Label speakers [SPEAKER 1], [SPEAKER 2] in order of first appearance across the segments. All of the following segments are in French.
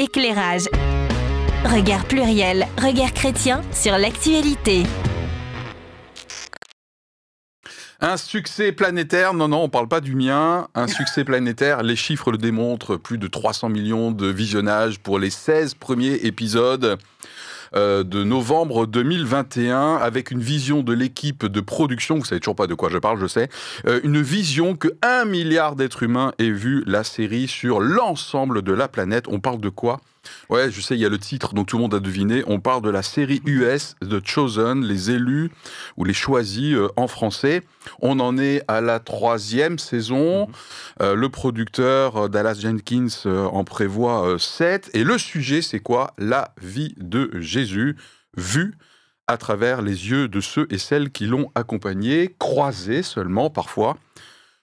[SPEAKER 1] éclairage. Regard pluriel, regard chrétien sur l'actualité.
[SPEAKER 2] Un succès planétaire, non, non, on parle pas du mien. Un succès planétaire, les chiffres le démontrent, plus de 300 millions de visionnages pour les 16 premiers épisodes. Euh, de novembre 2021 avec une vision de l'équipe de production, vous savez toujours pas de quoi je parle, je sais, euh, une vision que un milliard d'êtres humains aient vu la série sur l'ensemble de la planète. On parle de quoi? Ouais, je sais, il y a le titre, donc tout le monde a deviné. On parle de la série US The Chosen, les élus ou les choisis euh, en français. On en est à la troisième saison. Mhm. Euh, le producteur euh, Dallas Jenkins en prévoit sept. Et le sujet, c'est quoi? La vie de Jésus, vue à travers les yeux de ceux et celles qui l'ont accompagné, croisé seulement parfois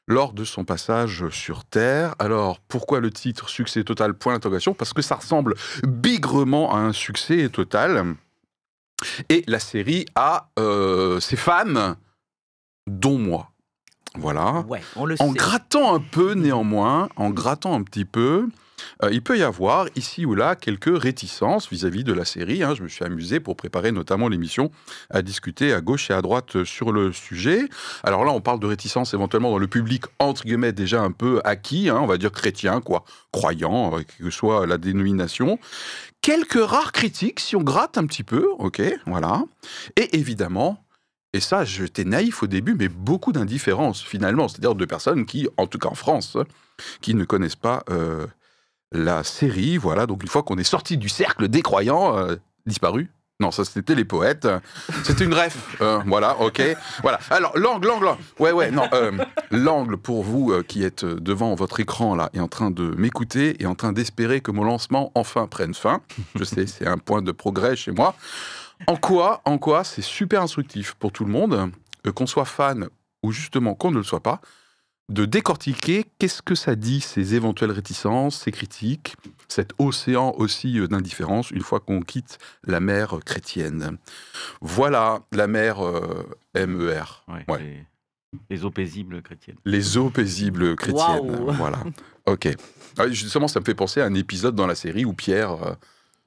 [SPEAKER 2] lors de son passage sur Terre. Alors, pourquoi le titre Succès total? Point d'interrogation Parce que ça ressemble bigrement à un succès total. Et la série a euh, ses fans, dont moi. Voilà. en grattant un peu néanmoins, en grattant un petit peu, euh, il peut y avoir ici ou là quelques réticences vis-à-vis de la série. Hein. Je me suis amusé pour préparer notamment l'émission à discuter à gauche et à droite sur le sujet. Alors là, on parle de réticences éventuellement dans le public entre guillemets déjà un peu acquis, hein, on va dire chrétien, quoi, croyant, euh, quelle que soit la dénomination. Quelques rares critiques si on gratte un petit peu, ok, voilà. Et évidemment, et ça, j'étais naïf au début, mais beaucoup d'indifférence finalement, c'est-à-dire de personnes qui, en tout cas en France, qui ne connaissent pas euh, la série. Voilà, donc une fois qu'on est sorti du cercle des croyants, euh, disparu. Non, ça c'était les poètes. C'était une ref. Euh, voilà, ok. Voilà. Alors, l'angle, l'angle. Ouais, ouais, non. Euh, l'angle pour vous qui êtes devant votre écran là et en train de m'écouter et en train d'espérer que mon lancement enfin prenne fin. Je sais, c'est un point de progrès chez moi. En quoi, en quoi c'est super instructif pour tout le monde, qu'on soit fan ou justement qu'on ne le soit pas, de décortiquer qu'est-ce que ça dit, ces éventuelles réticences, ces critiques, cet océan aussi euh, d'indifférence une fois qu'on quitte la mer chrétienne. Voilà la mer euh, MER.
[SPEAKER 3] Les, eaux paisibles chrétiennes.
[SPEAKER 2] Les eaux paisibles chrétiennes. Voilà. Ok. Ah, justement, ça me fait penser à un épisode dans la série où Pierre euh,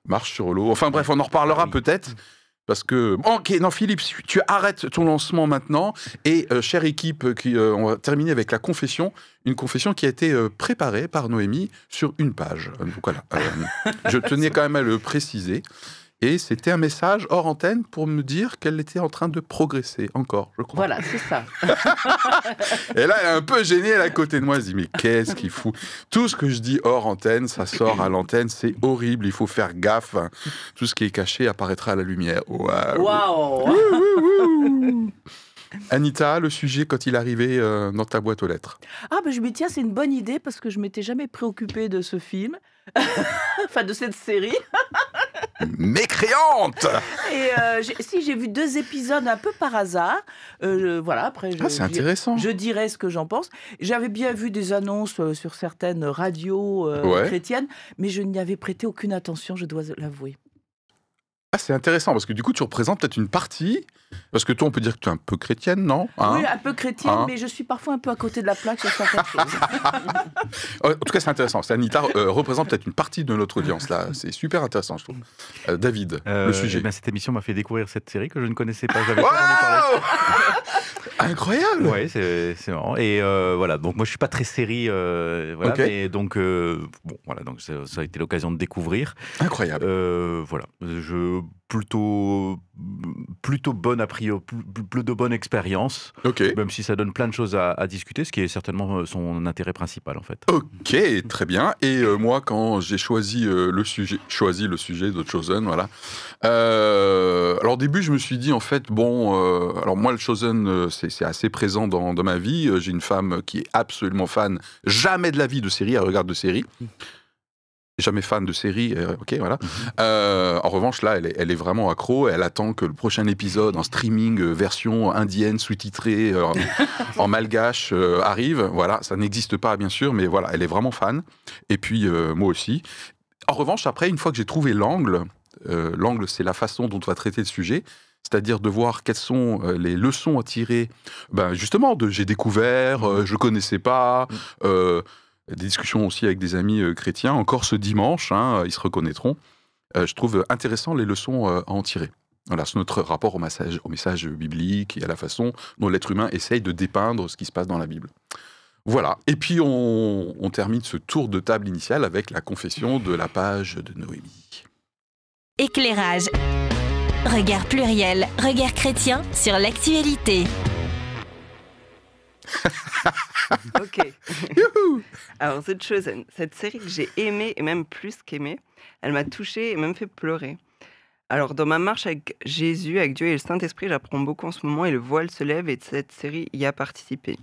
[SPEAKER 2] marche sur l'eau. Enfin bref, on en reparlera peut-être. Parce que. Ok, non, Philippe, tu arrêtes ton lancement maintenant. Et, euh, chère équipe, qui, euh, on va terminer avec la confession. Une confession qui a été euh, préparée par Noémie sur une page. Donc voilà. je tenais quand même à le préciser. Et c'était un message hors antenne pour me dire qu'elle était en train de progresser encore, je crois.
[SPEAKER 4] Voilà, c'est ça.
[SPEAKER 2] et là, elle est un peu gênée, elle est à côté de moi. Elle se dit, mais qu'est-ce qu'il fout? Tout ce que je dis hors antenne, ça sort à l'antenne, c'est horrible, il faut faire gaffe. Tout ce qui est caché apparaîtra à la lumière.
[SPEAKER 4] Waouh
[SPEAKER 2] wow. Anita, le sujet quand il arrivait euh, dans ta boîte aux lettres?
[SPEAKER 4] Ah, ben je me dis, tiens, c'est une bonne idée parce que je m'étais jamais préoccupée de ce film, enfin de cette série.
[SPEAKER 2] Mécréante
[SPEAKER 4] Et euh, si j'ai vu deux épisodes un peu par hasard, euh, voilà, après
[SPEAKER 2] je, ah, c'est intéressant.
[SPEAKER 4] je dirais ce que j'en pense. J'avais bien vu des annonces euh, sur certaines radios chrétiennes, mais je n'y avais prêté aucune attention, je dois l'avouer.
[SPEAKER 2] Ah, c'est intéressant parce que du coup, tu représentes peut-être une partie. Parce que toi, on peut dire que tu es un peu chrétienne, non?
[SPEAKER 4] Hein? Oui, un peu chrétienne, hein? mais je suis parfois un peu à côté de la plaque sur certaines choses.
[SPEAKER 2] en tout cas, c'est intéressant. Anita euh, représente peut-être une partie de notre audience là. C'est super intéressant, je trouve. Euh, David, le euh, sujet.
[SPEAKER 3] Eh cette émission m'a fait découvrir cette série que je ne connaissais pas.
[SPEAKER 2] Incroyable.
[SPEAKER 3] Oui, c'est marrant. Et voilà, donc moi, je suis pas très série. voilà, mais donc bon, voilà, donc ça, ça a été l'occasion de découvrir.
[SPEAKER 2] Incroyable.
[SPEAKER 3] voilà, je plutôt plutôt bonne a priori, plutôt bonne expérience. Même si ça donne plein de choses à, discuter, ce qui est certainement euh, son intérêt principal en fait.
[SPEAKER 2] Ok, très bien. Et euh, moi, quand j'ai choisi euh, le sujet, choisi le sujet de Chosen, voilà. alors au début, je me suis dit en fait, bon, alors moi le Chosen, c'est assez présent dans, dans ma vie. J'ai une femme qui est absolument fan, jamais de la vie de série, elle regarde de séries jamais fan de série, euh, ok, voilà. Mhm. Euh, en revanche, là, elle est, elle est, vraiment accro. Elle attend que le prochain épisode en streaming euh, version indienne sous-titrée en malgache arrive. Voilà, ça n'existe pas, bien sûr, mais voilà, elle est vraiment fan. Et puis moi aussi. En revanche, après, une fois que j'ai trouvé l'angle, l'angle, c'est la façon dont on va traiter le sujet c'est-à-dire de voir quelles sont les leçons à tirer, ben justement, de j'ai découvert, je connaissais pas, des discussions aussi avec des amis chrétiens, encore ce dimanche, hein, ils se reconnaîtront. je trouve intéressant les leçons à en tirer. Voilà, c'est notre rapport au message, au message biblique et à la façon dont l'être humain essaye de dépeindre ce qui se passe dans la Bible. Voilà. Et puis on, termine ce tour de table initial avec la confession de la page de Noémie.
[SPEAKER 1] Éclairage. Regard pluriel, regard chrétien sur l'actualité.
[SPEAKER 5] ok. Alors cette chose, cette série que j'ai aimée et même plus qu'aimée, elle m'a touchée et même fait pleurer. Alors, dans ma marche avec Jésus, avec Dieu et le Saint-Esprit, j'apprends beaucoup en ce moment et le voile se lève et cette série y a participé.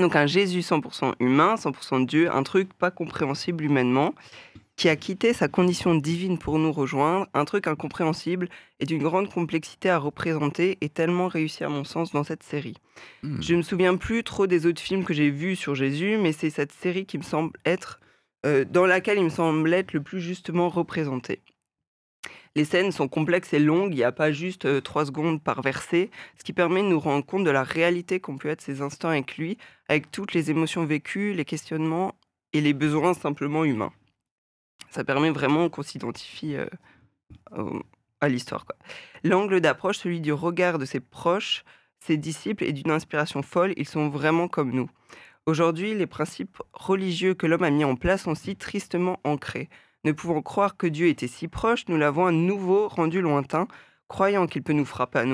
[SPEAKER 5] Donc, un Jésus 100% humain, 100% Dieu, un truc pas compréhensible humainement, qui a quitté sa condition divine pour nous rejoindre, un truc incompréhensible et d'une grande complexité à représenter et tellement réussi à mon sens dans cette série. Hmm. Je ne me souviens plus trop des autres films que j'ai vus sur Jésus, mais c'est cette série qui me semble être, euh, dans laquelle il me semble être le plus justement représenté. Les scènes sont complexes et longues, il n'y a pas juste trois secondes par verset, ce qui permet de nous rendre compte de la réalité qu'ont pu être ces instants avec lui, avec toutes les émotions vécues, les questionnements et les besoins simplement humains. Ça permet vraiment qu'on s'identifie à l'histoire. L'angle d'approche, celui du regard de ses proches, ses disciples, est d'une inspiration folle, ils sont vraiment comme nous. Aujourd'hui, les principes religieux que l'homme a mis en place sont si tristement ancrés. Ne pouvant croire que Dieu était si proche, nous l'avons à nouveau rendu lointain, croyant qu'il peut nous frapper à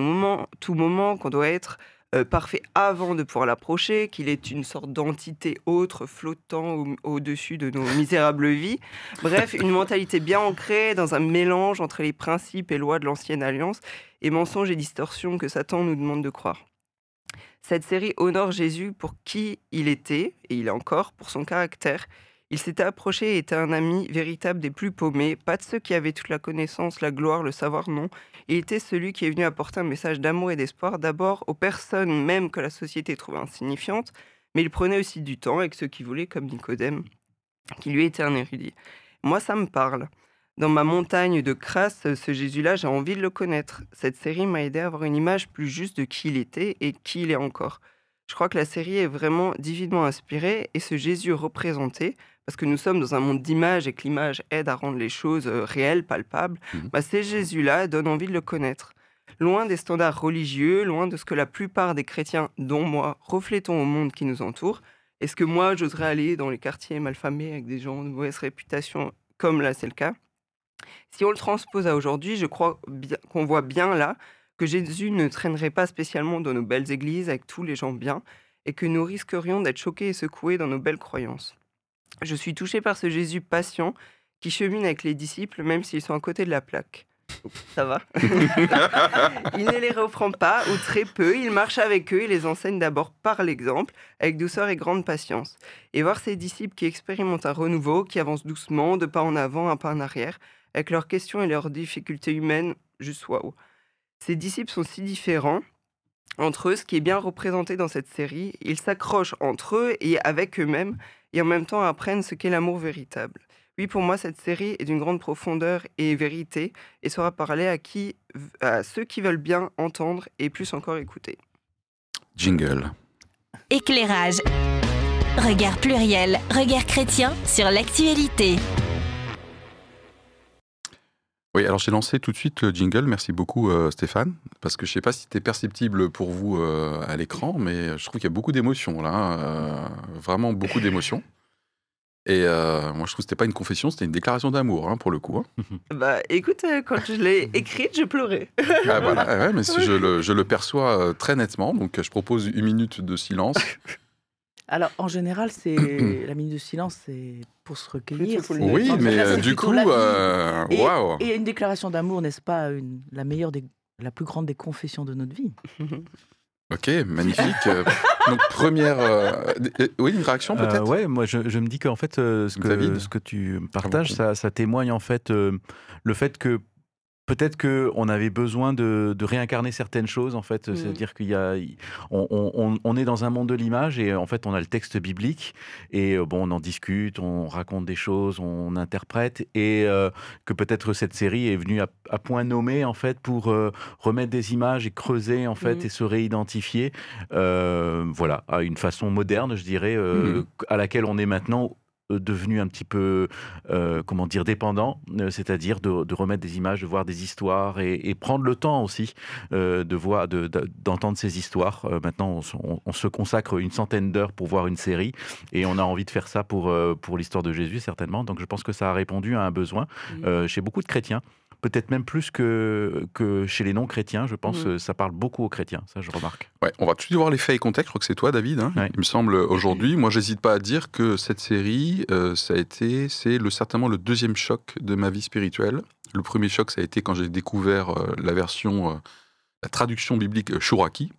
[SPEAKER 5] tout moment, qu'on doit être euh, parfait avant de pouvoir l'approcher, qu'il est une sorte d'entité autre flottant au-dessus de nos misérables vies. Bref, une mentalité bien ancrée dans un mélange entre les principes et lois de l'ancienne alliance et mensonges et distorsions que Satan nous demande de croire. Cette série honore Jésus pour qui il était, et il est encore, pour son caractère, il s'était approché et était un ami véritable des plus paumés, pas de ceux qui avaient toute la connaissance, la gloire, le savoir, non. Il était celui qui est venu apporter un message d'amour et d'espoir d'abord aux personnes même que la société trouvait insignifiantes, mais il prenait aussi du temps avec ceux qui voulaient, comme Nicodème, qui lui était un érudit. Moi, ça me parle. Dans ma montagne de crasse, ce Jésus-là, j'ai envie de le connaître. Cette série m'a aidé à avoir une image plus juste de qui il était et qui il est encore. Je crois que la série est vraiment divinement inspirée et ce Jésus représenté, parce que nous sommes dans un monde d'images et que l'image aide à rendre les choses réelles, palpables, mmh bah, ces Jésus-là donnent envie de le connaître. Loin des standards religieux, loin de ce que la plupart des chrétiens, dont moi, reflétons au monde qui nous entoure, est-ce que moi, j'oserais aller dans les quartiers malfamés avec des gens de mauvaise réputation, comme là c'est le cas? Si on le transpose à aujourd'hui, je crois qu'on voit bien là que Jésus ne traînerait pas spécialement dans nos belles églises avec tous les gens bien, et que nous risquerions d'être choqués et secoués dans nos belles croyances. Je suis touché par ce Jésus patient qui chemine avec les disciples même s'ils sont à côté de la plaque. Ça va? Il ne les reprend pas, ou très peu. Il marche avec eux et les enseigne d'abord par l'exemple, avec douceur et grande patience. Et voir ces disciples qui expérimentent un renouveau, qui avancent doucement, de pas en avant, un pas en arrière, avec leurs questions et leurs difficultés humaines, juste waouh. Ces disciples sont si différents entre eux, ce qui est bien représenté dans cette série. Ils s'accrochent entre eux et avec eux-mêmes, et en même temps apprennent ce qu'est l'amour véritable. Oui, pour moi, cette série est d'une grande profondeur et vérité et sera parlée à, qui, à ceux qui veulent bien entendre et plus encore écouter.
[SPEAKER 2] Jingle.
[SPEAKER 1] Éclairage. Regard pluriel, regard chrétien sur l'actualité.
[SPEAKER 2] Oui, alors j'ai lancé tout de suite le jingle. Merci beaucoup euh, Stéphane, parce que je ne sais pas si c'était perceptible pour vous euh, à l'écran, mais je trouve qu'il y a beaucoup d'émotions là, euh, vraiment beaucoup d'émotions. Et moi, je trouve que c'était pas une confession, c'était une déclaration d'amour, hein, pour le coup. Hein.
[SPEAKER 5] Bah, écoute, quand je l'ai écrite, je pleurais.
[SPEAKER 2] ah, voilà, ouais, mais je, le, je, le, perçois très nettement, donc je propose une minute de silence.
[SPEAKER 4] Alors, en général, c'est la minute de silence, c'est pour se recueillir.
[SPEAKER 2] Oui, mais euh, du coup, euh, waouh
[SPEAKER 4] et, une déclaration d'amour, n'est-ce pas une, la meilleure, des, la plus grande des confessions de notre vie?
[SPEAKER 2] Ok, magnifique. Euh, donc première, oui, une réaction peut-être?
[SPEAKER 3] ouais, moi je, me dis qu'en fait, ce, que, ce que tu partages, ça, ça, témoigne en fait le fait que peut-être qu'on avait besoin de, réincarner certaines choses, en fait. Mmh. C'est-à-dire qu'il y a, on, est dans un monde de l'image et en fait, on a le texte biblique et euh, bon, on en discute, on raconte des choses, on interprète et euh, que peut-être cette série est venue à, point nommé, en fait, pour euh, remettre des images et creuser, en fait, mmh. et se réidentifier, voilà, à une façon moderne, je dirais, mmh. à laquelle on est maintenant devenu un petit peu, comment dire, dépendant, c'est-à-dire de, remettre des images, de voir des histoires et, prendre le temps aussi de voir, d'entendre ces histoires. maintenant, on, se consacre une centaine d'heures pour voir une série et on a envie de faire ça pour, pour l'histoire de Jésus, certainement. Donc je pense que ça a répondu à un besoin chez beaucoup de chrétiens peut-être même plus que, que chez les non-chrétiens. Je pense que mmh. ça parle beaucoup aux chrétiens, ça je remarque.
[SPEAKER 2] Ouais, on va tout de suite voir les faits et contextes. Je crois que c'est toi, David. Hein. Il me semble aujourd'hui. Moi, j'hésite pas à dire que cette série, euh, ça a été, c'est le, certainement le deuxième choc de ma vie spirituelle. Le premier choc, ça a été quand j'ai découvert euh, la version, euh, la traduction biblique Shuraki,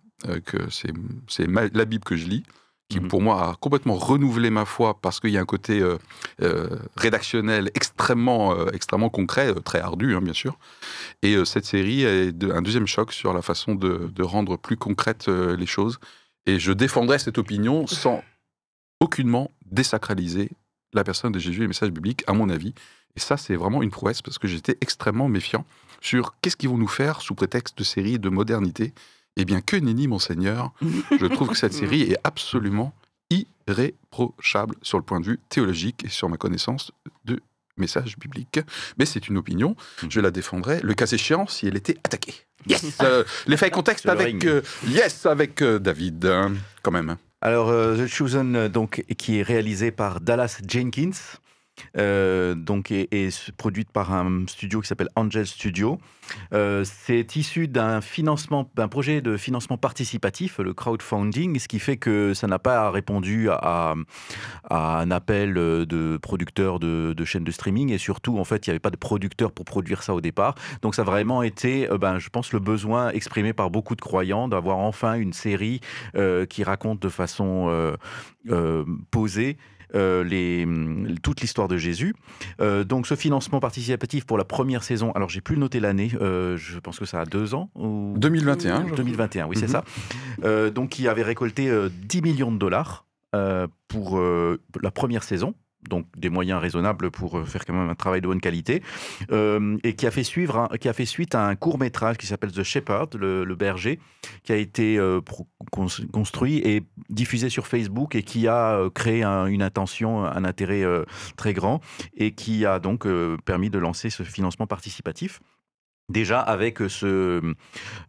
[SPEAKER 2] que c'est la Bible que je lis qui mhm. pour moi a complètement renouvelé ma foi parce qu'il y a un côté euh, euh, rédactionnel extrêmement, euh, extrêmement concret, très ardu hein, bien sûr. Et cette série est un deuxième choc sur la façon de, de rendre plus concrètes les choses. Et je défendrai cette opinion sans aucunement désacraliser la personne de Jésus et les messages bibliques, à mon avis. Et ça, c'est vraiment une prouesse parce que j'étais extrêmement méfiant sur qu'est-ce qu'ils vont nous faire sous prétexte de série de modernité. Eh bien, que nenni, monseigneur Je trouve que cette série est absolument irréprochable sur le point de vue théologique et sur ma connaissance de messages bibliques. Mais c'est une opinion, je la défendrai, le cas échéant, si elle était attaquée. Yes euh, Les faits contexte avec, euh, yes, avec euh, David, hein, quand même.
[SPEAKER 3] Alors, The Chosen, donc, qui est réalisé par Dallas Jenkins, euh, donc est, produite par un studio qui s'appelle Angel Studio. Euh, c'est issu d'un financement, d'un projet de financement participatif, le crowdfunding, ce qui fait que ça n'a pas répondu à, un appel de producteurs de, chaînes de streaming et surtout en fait il n'y avait pas de producteurs pour produire ça au départ. Donc ça a vraiment été, euh, ben, je pense, le besoin exprimé par beaucoup de croyants d'avoir enfin une série qui raconte de façon posée euh, les, toute l'histoire de Jésus. Euh, donc ce financement participatif pour la première saison, alors j'ai plus noté l'année, euh, je pense que ça a deux ans. Ou...
[SPEAKER 2] 2021.
[SPEAKER 3] 2021, oui, c'est mhm. ça. donc qui avait récolté 10 millions de dollars pour la première saison donc des moyens raisonnables pour euh, faire quand même un travail de bonne qualité, euh, et qui a fait suivre, qui a fait suite à un court métrage qui s'appelle The Shepherd, le, berger, qui a été euh, construit et diffusé sur Facebook et qui a créé une intention, un intérêt très grand, et qui a donc permis de lancer ce financement participatif. Déjà avec ce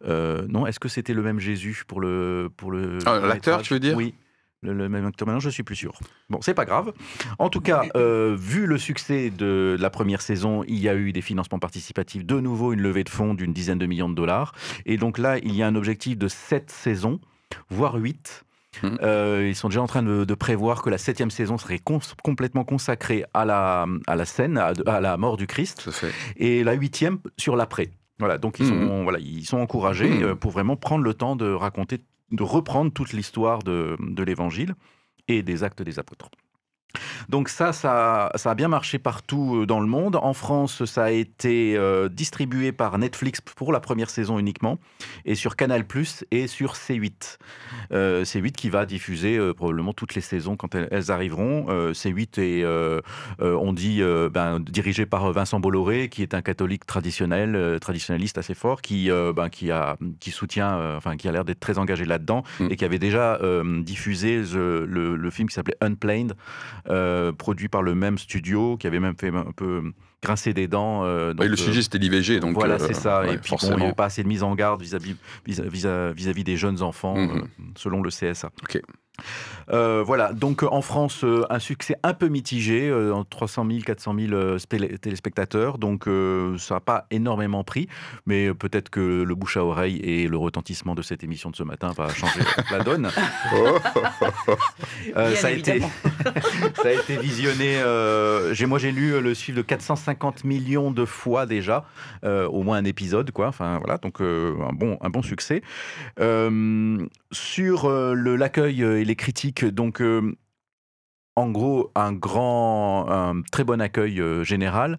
[SPEAKER 3] non, est-ce que c'était le même Jésus pour le pour le
[SPEAKER 2] ah, l'acteur, tu veux dire?
[SPEAKER 3] Oui le, même acteur maintenant, je suis plus sûr. Bon, c'est pas grave. En tout cas, euh, vu le succès de la première saison, il y a eu des financements participatifs, de nouveau une levée de fonds d'une dizaine de millions de dollars. Et donc là, il y a un objectif de sept saisons, voire huit. Mmh. Euh, ils sont déjà en train de, prévoir que la septième saison serait complètement consacrée à la, à la scène, à, la mort du Christ, et la huitième sur l'après. Voilà, donc ils, mmh. sont, voilà, ils sont encouragés mmh. euh, pour vraiment prendre le temps de raconter de reprendre toute l'histoire de, l'Évangile et des actes des apôtres. Donc ça, ça, a bien marché partout euh, dans le monde. En France, ça a été euh, distribué par Netflix pour la première saison uniquement, et sur Canal ⁇ et sur C8. Euh, C8 qui va diffuser probablement toutes les saisons quand elles, arriveront. C8 est, on dit, ben, dirigé par Vincent Bolloré, qui est un catholique traditionnel, traditionnaliste assez fort, qui, ben, qui, a, qui soutient, enfin qui a l'air d'être très engagé là-dedans, mm. et qui avait déjà diffusé le, le, film qui s'appelait Unplanned, euh, produit par le même studio, qui avait même fait un peu grincer des dents.
[SPEAKER 2] Euh, le sujet euh, c'était l'IVG, donc
[SPEAKER 3] voilà, c'est ça. et puis il n'y avait pas assez de mise en garde vis-à-vis des jeunes enfants, mm-hmm. selon le CSA.
[SPEAKER 2] Ok.
[SPEAKER 3] Euh, voilà, donc en France, euh, un succès un peu mitigé, euh, 300 000, 400 000 téléspectateurs, donc euh, ça n'a pas énormément pris, mais peut-être que le bouche à oreille et le retentissement de cette émission de ce matin va changer la donne. ça, a été, ça a été visionné, moi j'ai lu le chiffre de 450 millions de fois déjà, au moins un épisode, quoi, enfin voilà, donc un, bon, un bon succès. sur l'accueil et les critiques. Donc, euh, en gros, un grand, un très bon accueil euh, général.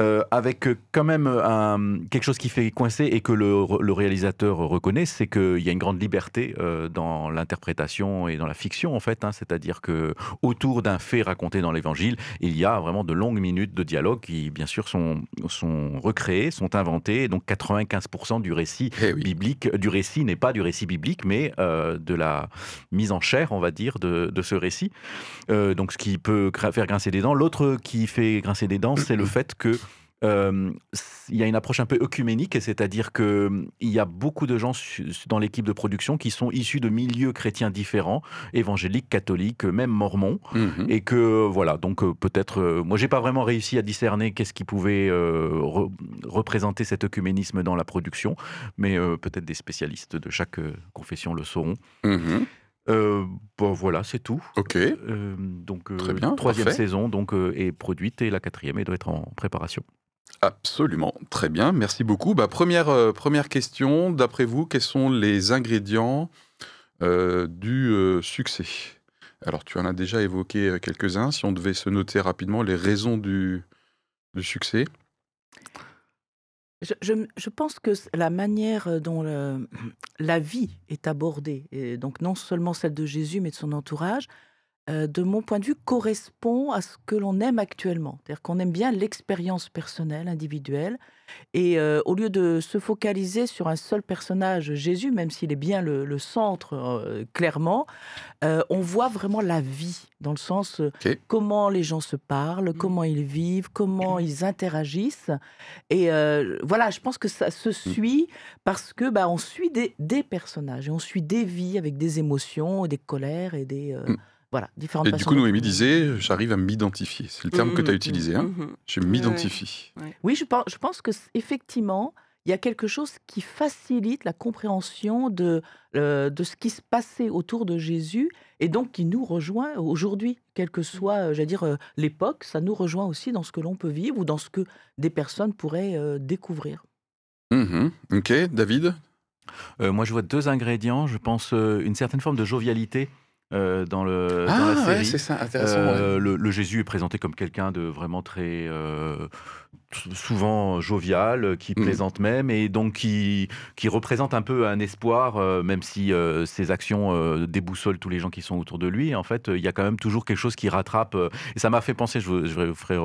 [SPEAKER 3] Euh, avec quand même un, quelque chose qui fait coincer et que le, le réalisateur reconnaît, c'est qu'il y a une grande liberté euh, dans l'interprétation et dans la fiction en fait. Hein. C'est-à-dire que autour d'un fait raconté dans l'Évangile, il y a vraiment de longues minutes de dialogue qui, bien sûr, sont, sont recréées, sont inventées. Donc 95% du récit eh biblique, du récit n'est pas du récit biblique, mais euh, de la mise en chair, on va dire, de, de ce récit. donc ce qui peut faire grincer des dents. L'autre qui fait grincer des dents, c'est le fait que euh, il y a une approche un peu œcuménique, c'est-à-dire qu'il hum, y a beaucoup de gens dans l'équipe de production qui sont issus de milieux chrétiens différents, évangéliques, catholiques, même mormons, mhm. et que voilà, donc euh, peut-être, euh, moi j'ai pas vraiment réussi à discerner qu'est-ce qui pouvait représenter cet œcuménisme dans la production, mais peut-être des spécialistes de chaque confession le sauront. Mhm. bon, voilà, c'est tout.
[SPEAKER 2] Ok.
[SPEAKER 3] donc, Très bien, troisième saison donc est produite et la quatrième elle doit être en préparation.
[SPEAKER 2] Absolument, très bien, merci beaucoup. Bah, première, euh, première question, d'après vous, quels sont les ingrédients euh, du euh, succès? Alors tu en as déjà évoqué quelques-uns, si on devait se noter rapidement les raisons du, succès.
[SPEAKER 4] Je, pense que la manière dont la vie est abordée, et donc non seulement celle de Jésus, mais de son entourage, euh, de mon point de vue, correspond à ce que l'on aime actuellement. C'est-à-dire qu'on aime bien l'expérience personnelle, individuelle. Et euh, au lieu de se focaliser sur un seul personnage, Jésus, même s'il est bien le, centre, euh, clairement, on voit vraiment la vie, dans le sens comment les gens se parlent, mmh. comment ils vivent, comment ils interagissent. Et voilà, je pense que ça se mmh. suit parce que bah, on suit des, des, personnages et on suit des vies avec des émotions, des colères et des... Mmh. Voilà, différentes
[SPEAKER 2] Et du coup, Noémie disait, j'arrive à m'identifier. C'est le terme que tu as mmh, utilisé. Hein. Mmh, mmh. Je m'identifie.
[SPEAKER 4] Oui, je pense, je pense que effectivement, il y a quelque chose qui facilite la compréhension de, euh, de ce qui se passait autour de Jésus et donc qui nous rejoint aujourd'hui, quelle que soit, euh, j'allais dire, euh, l'époque, ça nous rejoint aussi dans ce que l'on peut vivre ou dans ce que des personnes pourraient découvrir.
[SPEAKER 2] Ok, David?
[SPEAKER 3] Moi, je vois deux ingrédients. Je pense une certaine forme de jovialité euh, dans, le, dans la
[SPEAKER 2] ah, série. c'est ça, intéressant. Euh,
[SPEAKER 3] le, Jésus est présenté comme quelqu'un de vraiment très euh, souvent jovial, qui mm. plaisante même, et donc qui, qui représente un peu un espoir, même si ses actions déboussolent tous les gens qui sont autour de lui. En fait, il y a quand même toujours quelque chose qui rattrape. et ça m'a fait penser, je, je vous ferai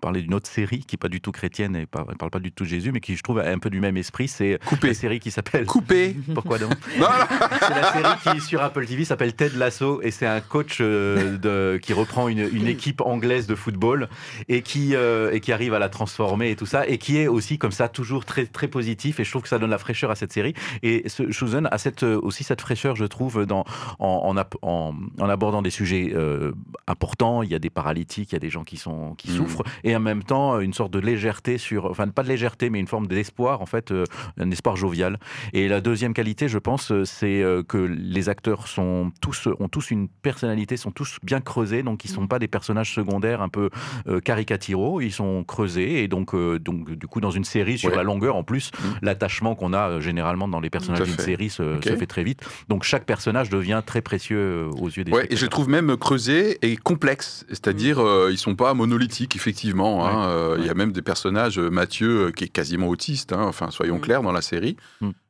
[SPEAKER 3] parler d'une autre série qui n'est pas du tout chrétienne et ne parle pas du tout de Jésus, mais qui je trouve un peu du même esprit. C'est
[SPEAKER 2] la
[SPEAKER 3] série qui s'appelle
[SPEAKER 2] Coupé.
[SPEAKER 3] Pourquoi donc? C'est la série qui sur Apple TV s'appelle Ted Lasso et c'est un coach euh, de, qui reprend une, une, équipe anglaise de football et qui, euh, et qui arrive à la transformer et tout ça et qui est aussi comme ça toujours très, très positif et je trouve que ça donne la fraîcheur à cette série. Et ce a cette, aussi cette fraîcheur je trouve dans, en, en, en abordant des sujets euh, importants. Il y a des paralytiques il y a des gens qui, sont, qui mmh. souffrent et en même temps une sorte de légèreté sur enfin pas de légèreté mais une forme d'espoir en fait un espoir jovial. Et la deuxième qualité je pense c'est que les acteurs sont tous ont tous une personnalité, sont tous bien creusés, donc ils ne sont mm. pas des personnages secondaires un peu euh, caricaturaux, ils sont creusés, et donc, euh, donc du coup, dans une série, sur la longueur, en plus, mm. l'attachement qu'on a euh, généralement dans les personnages d'une série se, fait très vite. Donc chaque personnage devient très précieux aux yeux des
[SPEAKER 2] ouais, Et je trouve même creusé et complexe, c'est-à-dire mm. ils sont pas monolithiques, effectivement. Hein, il y a même des personnages, Mathieu, qui est quasiment autiste, hein, enfin, soyons clairs, dans la série.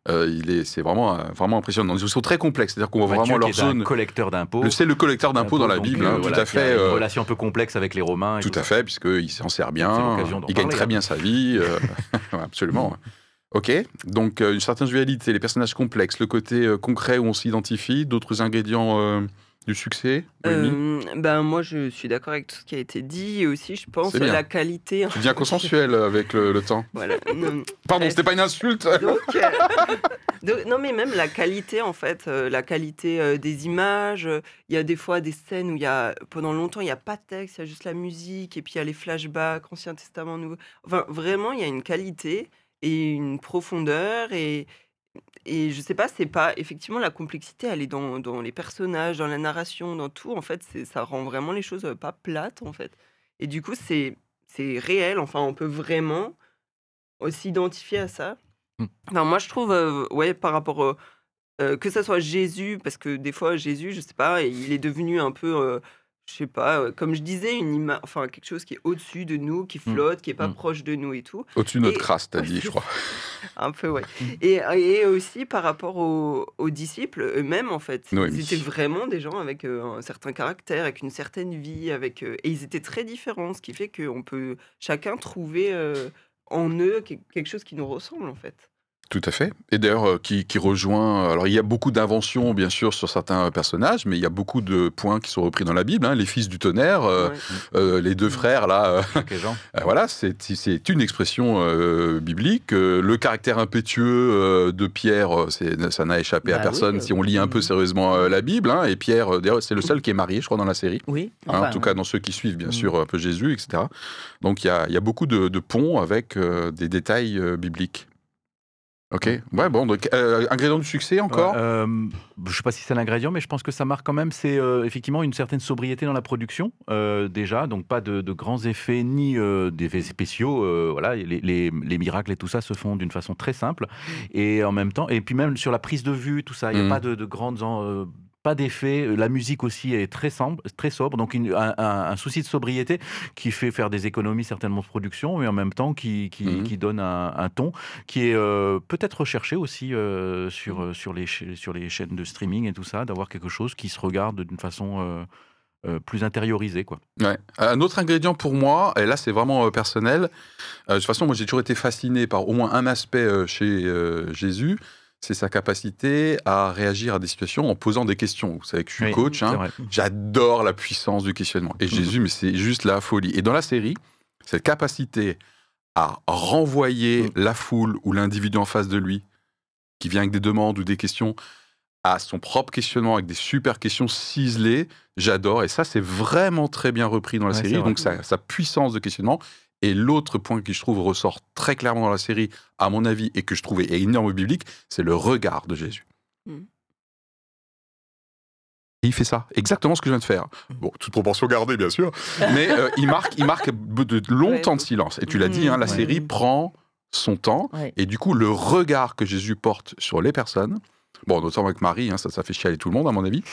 [SPEAKER 2] Euh, il est, c'est vraiment, euh, vraiment impressionnant. Ils sont très complexes, c'est-à-dire qu'on voit vraiment leur zone.
[SPEAKER 3] collecteur d'impôts.
[SPEAKER 2] C'est le collecteur d'impôts dans la Bible, hein, euh, tout à fait.
[SPEAKER 3] Une relation un peu complexe avec les Romains.
[SPEAKER 2] tout, à fait, puisqu'il s'en sert bien. Il gagne très hein. bien sa vie. absolument. Ok, donc une certaine dualité, les personnages complexes, le côté concret où on s'identifie, d'autres ingrédients du succès
[SPEAKER 5] euh, ben Moi, je suis d'accord avec tout ce qui a été dit. Et aussi, je pense à la qualité.
[SPEAKER 2] Tu deviens consensuel avec le, temps. Voilà. Pardon, c'était pas une insulte.
[SPEAKER 5] Donc, non, mais même la qualité, en fait, euh, la qualité euh, des images. Il y a des fois des scènes où il y a, pendant longtemps, il n'y a pas de texte, il y a juste la musique. Et puis, il y a les flashbacks, Ancien Testament, Nouveau. Enfin, vraiment, il y a une qualité et une profondeur. Et, et je sais pas, c'est pas effectivement la complexité, elle est dans, dans, les personnages, dans la narration, dans tout. En fait, ça rend vraiment les choses pas plates, en fait. Et du coup, c'est c'est réel. Enfin, on peut vraiment s'identifier à ça. Mmh. moi, je trouve, ouais, par rapport que ça soit Jésus, parce que des fois Jésus, je sais pas, il est devenu un peu je sais pas, euh, comme je disais, une enfin quelque chose qui est au-dessus de nous, qui mmh. flotte, qui est pas mmh. proche de nous et tout.
[SPEAKER 2] Au-dessus de notre crasse, t'as dit, je crois.
[SPEAKER 5] Un peu, ouais. Mmh. Et, et aussi par rapport aux, disciples eux-mêmes, en fait. ils étaient vraiment des gens avec euh, un certain caractère, avec une certaine vie, avec euh, et ils étaient très différents, ce qui fait qu'on peut chacun trouver en eux quelque chose qui nous ressemble, en fait.
[SPEAKER 2] Tout à fait. Et d'ailleurs, euh, qui, rejoint. Alors, il y a beaucoup d'inventions, bien sûr, sur certains personnages, mais il y a beaucoup de points qui sont repris dans la Bible. Hein. Les fils du tonnerre, euh, euh, les deux frères, là. voilà, c'est une expression biblique. le caractère impétueux de Pierre, ça n'a échappé à bah personne si on lit un peu sérieusement la Bible. Hein. Et Pierre, c'est le seul qui est marié, je crois, dans la série.
[SPEAKER 4] Oui.
[SPEAKER 2] Hein, en tout cas, dans ceux qui suivent, bien mm. sûr, un peu Jésus, etc. Donc, il y a, beaucoup de, de ponts avec des détails bibliques. Ok, ouais, bon, donc euh, ingrédient du succès encore
[SPEAKER 3] euh, Je ne sais pas si c'est l'ingrédient, mais je pense que ça marque quand même, c'est euh, effectivement une certaine sobriété dans la production, déjà, donc pas de, grands effets ni d'effets spéciaux. voilà, les, les, miracles et tout ça se font d'une façon très simple. Et en même temps, et puis même sur la prise de vue, tout ça, il n'y a mmh. pas de, de grandes pas d'effet. Euh, la musique aussi est très, sobre, très sobre donc un, souci de sobriété qui fait faire des économies certainement de production, mais en même temps qui, qui, mmh donne un, ton qui est euh, peut-être recherché aussi euh, sur, mmh. sur, les, sur les chaînes de streaming et tout ça, d'avoir quelque chose qui se regarde d'une façon... plus intériorisée. Quoi.
[SPEAKER 2] Ouais. Un autre ingrédient pour moi, et là c'est vraiment personnel, de toute façon moi j'ai toujours été fasciné par au moins un aspect chez Jésus, c'est sa capacité à réagir à des situations en posant des questions. Vous savez que je suis coach, hein. j'adore la puissance du questionnement. Et Jésus, mais c'est juste la folie. Et dans la série, cette capacité à renvoyer mm. la foule ou l'individu en face de lui, qui vient avec des demandes ou des questions, à son propre questionnement avec des super questions ciselées, j'adore. Et ça, c'est vraiment très bien repris dans la série. Donc, sa, puissance de questionnement et l'autre point qui, je trouve, ressort très clairement dans la série, à mon avis, et que je trouvais énorme biblique, c'est le regard de Jésus. Hmm. il fait ça, exactement ce que je viens de faire. Hmm. Bon, toute proportion gardée, bien sûr, mais euh, il, marque, il marque de longs temps de silence. Et tu l'as dit, hein, la série prend son temps, et du coup, le regard que Jésus porte sur les personnes, Bon, notamment avec Marie, hein, ça, ça fait chialer tout le monde, à mon avis.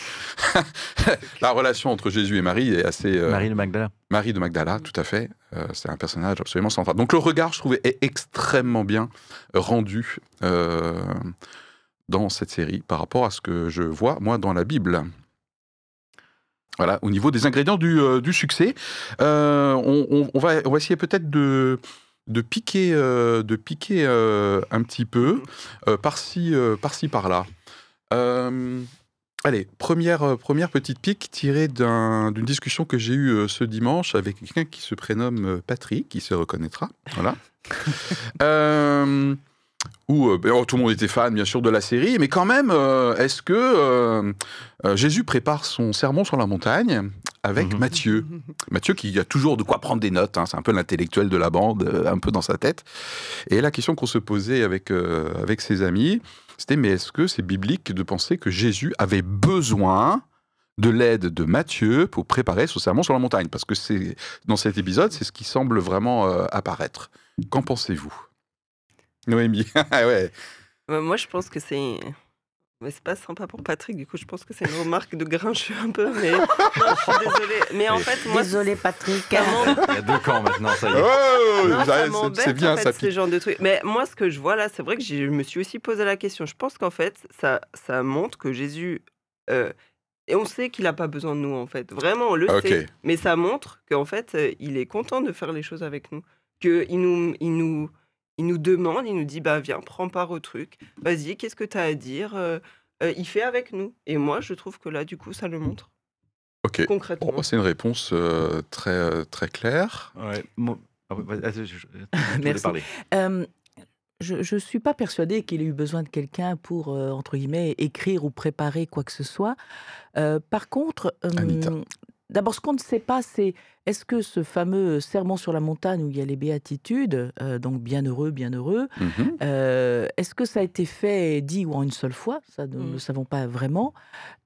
[SPEAKER 2] la relation entre Jésus et Marie est assez.
[SPEAKER 3] Euh, Marie de Magdala.
[SPEAKER 2] Marie de Magdala, tout à fait. Euh, c'est un personnage absolument central. Donc le regard, je trouvais, est extrêmement bien rendu euh, dans cette série par rapport à ce que je vois, moi, dans la Bible. Voilà, au niveau des ingrédients du, du succès, on, on, va, on va essayer peut-être de de piquer, de piquer un petit peu par-ci, par-ci, par-là. Euh, allez, première, euh, première petite pique tirée d'une discussion que j'ai eue euh, ce dimanche avec quelqu'un qui se prénomme Patrick, qui se reconnaîtra. Voilà. où oh, tout le monde était fan, bien sûr, de la série, mais quand même, est-ce que Jésus prépare son sermon sur la montagne avec mhm. Mathieu Mathieu qui a toujours de quoi prendre des notes, hein, c'est un peu l'intellectuel de la bande, un peu dans sa tête. Et la question qu'on se posait avec, avec ses amis, c'était mais est-ce que c'est biblique de penser que Jésus avait besoin de l'aide de Matthieu pour préparer son sermon sur la montagne? Parce que c'est dans cet épisode, c'est ce qui semble vraiment euh, apparaître. Qu'en pensez-vous? Noémie ah ouais.
[SPEAKER 5] Moi, je pense que c'est mais c'est pas sympa pour Patrick, du coup, je pense que c'est une remarque de grincheux un peu, mais non, je suis désolée. Mais en fait, moi.
[SPEAKER 4] Désolé, Patrick.
[SPEAKER 3] Il y a deux camps maintenant, ça y est. Oh,
[SPEAKER 2] c'est bien, en fait, ça
[SPEAKER 5] ce genre de trucs. Mais moi, ce que je vois là, c'est vrai que je me suis aussi posé la question. Je pense qu'en fait, ça, ça montre que Jésus. Euh, et on sait qu'il n'a pas besoin de nous, en fait. Vraiment, on le sait. Mais ça montre qu'en fait, euh, il est content de faire les choses avec nous. Qu'il nous. Il nous il nous demande, il nous dit bah viens, prends part au truc, vas-y, qu'est-ce que tu as à dire euh, euh, Il fait avec nous. Et moi, je trouve que là, du coup, ça le montre.
[SPEAKER 2] Ok.
[SPEAKER 5] Concrètement.
[SPEAKER 2] Bah, c'est une réponse euh, très, très claire.
[SPEAKER 3] Ouais.
[SPEAKER 4] Ah je, Merci. je ne suis pas persuadée qu'il ait eu besoin de quelqu'un pour, entre guillemets, écrire ou préparer quoi que ce soit. par contre, D'abord, ce qu'on ne sait pas, c'est est-ce que ce fameux serment sur la montagne où il y a les béatitudes, euh, donc bienheureux, bienheureux, mmh euh, est-ce que ça a été fait, dit ou en une seule fois? Ça, nous ne mmh. savons pas vraiment.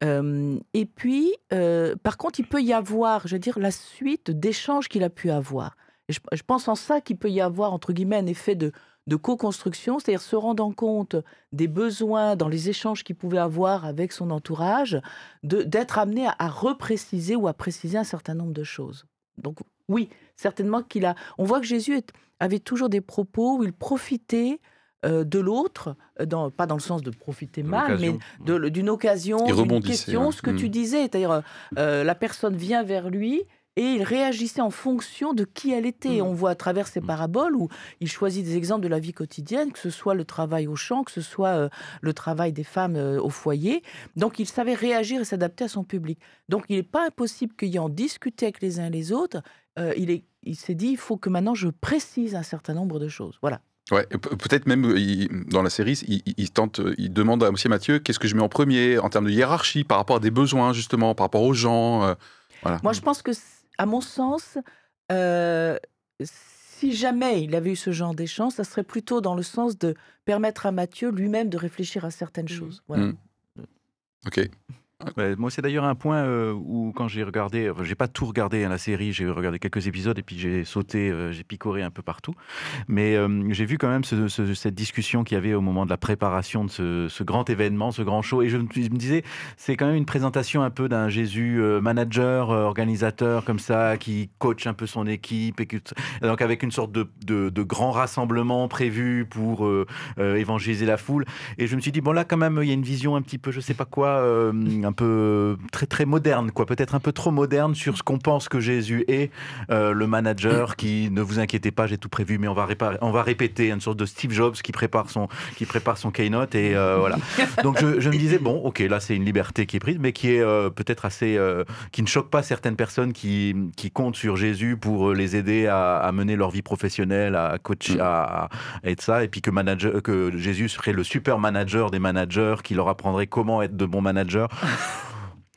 [SPEAKER 4] et puis, euh, par contre, il peut y avoir, je veux dire, la suite d'échanges qu'il a pu avoir. Et je, pense en ça qu'il peut y avoir, entre guillemets, un effet de, de co-construction, c'est-à-dire se rendant compte des besoins dans les échanges qu'il pouvait avoir avec son entourage, d'être amené à, repréciser ou à préciser un certain nombre de choses. Donc oui, certainement qu'il a... On voit que Jésus avait toujours des propos où il profitait euh, de l'autre, dans, pas dans le sens de profiter mal, mais d'une occasion, d'une question, ce que tu mm. disais, c'est-à-dire euh, la personne vient vers lui et il réagissait en fonction de qui elle était. Mm. On voit à travers ces mm. paraboles où il choisit des exemples de la vie quotidienne, que ce soit le travail au champ, que ce soit euh, le travail des femmes euh, au foyer. Donc il savait réagir et s'adapter à son public. Donc il n'est pas impossible qu'il y en discuté avec les uns et les autres. Euh, il s'est il dit, il faut que maintenant je précise un certain nombre de choses. Voilà.
[SPEAKER 2] Ouais, peut-être même dans la série, il, tente, il demande à M. Mathieu qu'est-ce que je mets en premier en termes de hiérarchie par rapport à des besoins justement, par rapport aux gens.
[SPEAKER 4] voilà. Moi, je pense que à mon sens, euh, si jamais il avait eu ce genre d'échange, ça serait plutôt dans le sens de permettre à Mathieu lui-même de réfléchir à certaines mmh. choses. Voilà. Mmh.
[SPEAKER 2] Ok
[SPEAKER 3] moi, c'est d'ailleurs un point euh, où, quand j'ai regardé, enfin, j'ai pas tout regardé la série, j'ai regardé quelques épisodes et puis j'ai sauté, euh, j'ai picoré un peu partout. Mais euh, j'ai vu quand même cette discussion qu'il y avait au moment de la préparation de ce, grand événement, ce grand show. Et je me, disais, c'est quand même une présentation un peu d'un Jésus manager, organisateur, comme ça, qui coach un peu son équipe. Donc, avec une sorte de, de, grand rassemblement prévu pour évangéliser la foule. Et je me suis dit, bon, là, quand même, il y a une vision un petit peu, je sais pas quoi, un peu très très moderne, quoi, peut-être un peu trop moderne sur ce qu'on pense que Jésus est, euh, le manager qui ne vous inquiétez pas, j'ai tout prévu, mais on va réparer, on va répéter une sorte de Steve Jobs qui prépare son qui prépare son keynote et euh, voilà. Donc je, me disais bon, ok, là c'est une liberté qui est prise, mais qui est euh, peut-être assez, qui ne choque pas certaines personnes qui qui comptent sur Jésus pour les aider à, mener leur vie professionnelle, à coacher, à, à, être ça, et puis que manager, que Jésus serait le super manager des managers, qui leur apprendrait comment être de bons managers.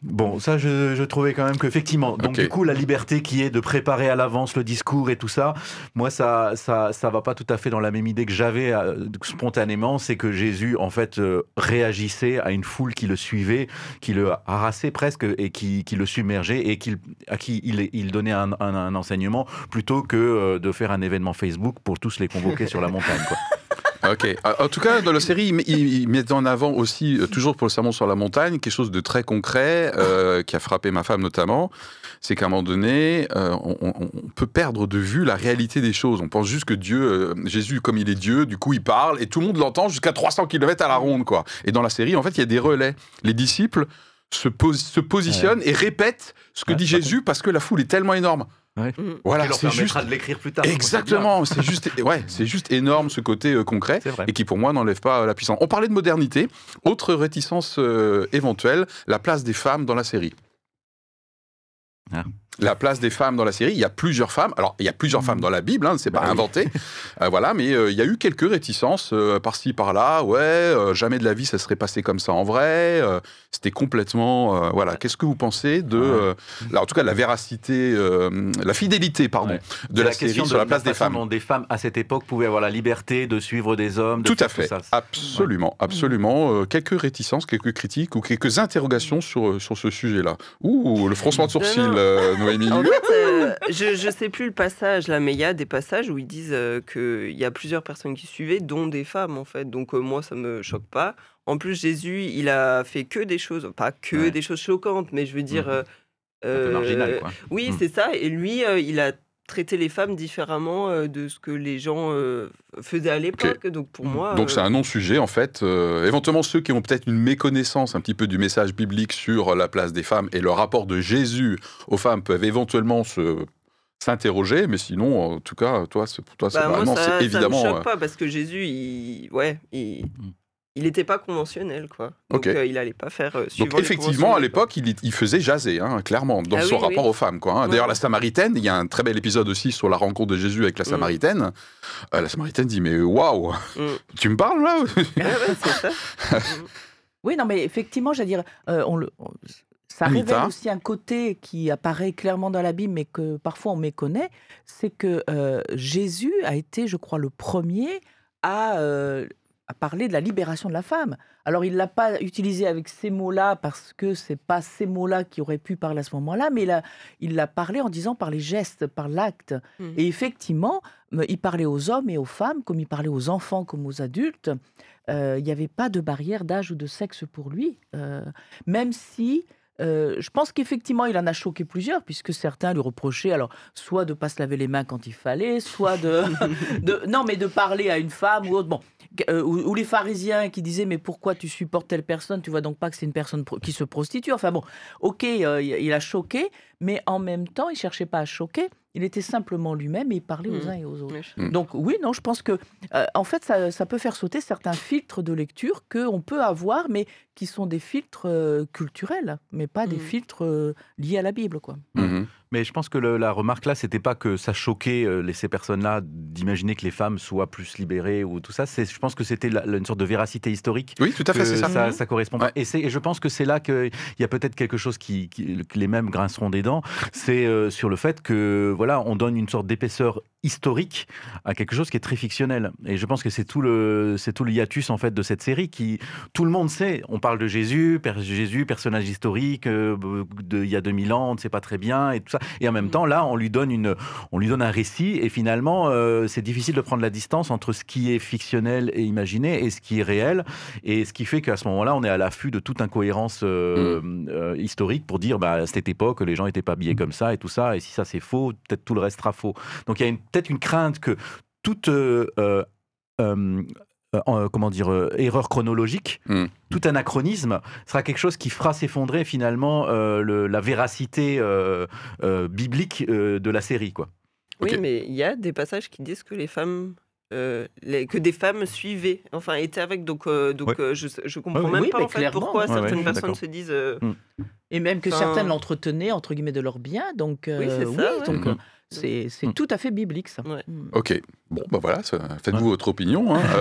[SPEAKER 3] Bon, ça, je, trouvais quand même qu'effectivement, donc du coup, la liberté qui est de préparer à l'avance le discours et tout ça, moi, ça, ça, ça va pas tout à fait dans la même idée que j'avais euh, spontanément, c'est que Jésus, en fait, euh, réagissait à une foule qui le suivait, qui le harassait presque et qui, qui le submergeait et qui, à qui il, il donnait un, un, enseignement plutôt que euh, de faire un événement Facebook pour tous les convoquer sur la montagne, quoi.
[SPEAKER 2] Ok. En tout cas, dans la série, il, met en avant aussi, euh, toujours pour le sermon sur la montagne, quelque chose de très concret euh, qui a frappé ma femme notamment. C'est qu'à un moment donné, euh, on, peut perdre de vue la réalité des choses. On pense juste que Dieu, Jésus, comme il est Dieu, du coup, il parle et tout le monde l'entend jusqu'à 300 km à la ronde, quoi. Et dans la série, en fait, il y a des relais. Les disciples se, se positionnent et répètent ce que dit Jésus parce que la foule est tellement énorme.
[SPEAKER 3] Mm. Voilà, c'est juste de l'écrire plus tard.
[SPEAKER 2] Exactement, c'est juste, ouais, c'est juste énorme ce côté euh, concret et qui pour moi n'enlève pas euh, la puissance. On parlait de modernité, autre réticence euh, éventuelle, la place des femmes dans la série. Ah la place des femmes dans la série. Il y a plusieurs femmes. Alors, il y a plusieurs femmes dans la Bible, hein, c'est pas bah inventé. Euh, voilà, mais euh, il y a eu quelques réticences euh, par-ci, par-là. Ouais, jamais de la vie ça serait passé comme ça en vrai. C'était complètement. voilà. Qu'est-ce que vous pensez de. là, en tout cas, la véracité, la fidélité, pardon, de la, série sur la place des femmes.
[SPEAKER 3] Dont des femmes à cette époque pouvaient avoir la liberté de suivre des hommes.
[SPEAKER 2] tout à fait. Absolument, absolument. quelques réticences, quelques critiques ou quelques interrogations sur, sur ce sujet-là. Ouh, le froncement de sourcil.
[SPEAKER 5] En fait, euh, je ne sais plus le passage là, mais il y a des passages où ils disent euh, qu'il y a plusieurs personnes qui suivaient, dont des femmes en fait. Donc euh, moi, ça me choque pas. En plus, Jésus, il a fait que des choses, pas que des choses choquantes, mais je veux dire.
[SPEAKER 3] Mmh. marginal, quoi.
[SPEAKER 5] Oui, mmh. c'est ça. Et lui, il a traiter les femmes différemment euh, de ce que les gens euh, faisaient à l'époque. Donc pour moi.
[SPEAKER 2] Donc c'est euh, un non-sujet en fait. éventuellement ceux qui ont peut-être une méconnaissance un petit peu du message biblique sur la place des femmes et le rapport de Jésus aux femmes peuvent éventuellement se s'interroger, mais sinon, en tout cas, toi, pour toi, c'est bah, vraiment, c'est évidemment.
[SPEAKER 5] Ça me choque pas parce que Jésus, il, ouais, il, mmh il n'était pas conventionnel, quoi. Donc euh, il n'allait pas faire euh,
[SPEAKER 2] Donc effectivement, à l'époque, il, faisait jaser, hein, clairement, dans ah son rapport aux femmes, quoi. Hein. D'ailleurs, la Samaritaine, il y a un très bel épisode aussi sur la rencontre de Jésus avec la mm. Samaritaine. Euh, la Samaritaine dit mais waouh, mm. tu me parles là?
[SPEAKER 5] C'est ça.
[SPEAKER 4] oui, non, mais effectivement, j'allais dire, on le. ça révèle aussi un côté qui apparaît clairement dans la Bible, mais que parfois on méconnaît, c'est que Jésus a été, je crois, le premier à a parlé de la libération de la femme. Alors il l'a pas utilisé avec ces mots-là parce que c'est pas ces mots-là qui auraient pu parler à ce moment-là, mais il l'a parlé en disant par les gestes, par l'acte. Mmh. Et effectivement, il parlait aux hommes et aux femmes comme il parlait aux enfants comme aux adultes. Euh, il n'y avait pas de barrière d'âge ou de sexe pour lui, euh, même si euh, je pense qu'effectivement, il en a choqué plusieurs, puisque certains lui reprochaient, alors, soit de pas se laver les mains quand il fallait, soit de, de non, mais de parler à une femme ou autre. Bon, euh, ou, les pharisiens qui disaient mais pourquoi tu supportes telle personne? Tu vois donc pas que c'est une personne qui se prostitue. Enfin bon, ok, euh, il a choqué, mais en même temps, il cherchait pas à choquer. Il était simplement lui-même et il parlait aux mmh. uns et aux autres. Mmh. Donc oui, non, je pense que en fait, ça, ça, peut faire sauter certains filtres de lecture qu'on peut avoir, mais qui sont des filtres culturels, mais pas des mmh. filtres liés à la Bible, quoi.
[SPEAKER 3] Mais je pense que la remarque là, c'était pas que ça choquait euh, ces personnes-là d'imaginer que les femmes soient plus libérées ou tout ça. Je pense que c'était une sorte de véracité historique.
[SPEAKER 2] Oui, tout à fait, c'est
[SPEAKER 3] ça. ça. correspond pas. Et, et, je pense que c'est là qu'il y a peut-être quelque chose qui, que les mêmes grinceront des dents. C'est euh, sur le fait que voilà, on donne une sorte d'épaisseur historique à quelque chose qui est très fictionnel. Et je pense que c'est tout le c'est tout le hiatus en fait de cette série qui tout le monde sait. On parle de Jésus, Jésus, personnage historique euh, de il y a 2000 ans, on ne sait pas très bien et tout ça. Et en même mm. temps, là, on lui donne une, on lui donne un récit, et finalement, euh, c'est difficile de prendre la distance entre ce qui est fictionnel et imaginé et ce qui est réel, et ce qui fait qu'à ce moment-là, on est à l'affût de toute incohérence euh, mm. euh, historique pour dire, bah, à cette époque, les gens n'étaient pas habillés comme ça et tout ça, et si ça c'est faux, peut-être tout le reste sera faux. Donc il y a peut-être une crainte que toute euh, comment dire, euh, erreur chronologique, hmm. tout anachronisme sera quelque chose qui fera s'effondrer finalement euh, la véracité biblique de la série. Quoi.
[SPEAKER 5] Oui, mais il y a des passages qui disent que les femmes que des femmes suivaient, enfin étaient avec. Donc, donc je, je comprends même pas en fait, pourquoi certaines personnes se disent. Hmm.
[SPEAKER 4] Et même que certaines l'entretenaient entre guillemets de leur bien. Donc, oui, c'est ça. Donc, hmm. C'est hmm. tout à fait biblique, ça.
[SPEAKER 2] Hmm. Ok. Bon, ben voilà, faites-vous votre opinion. Hein.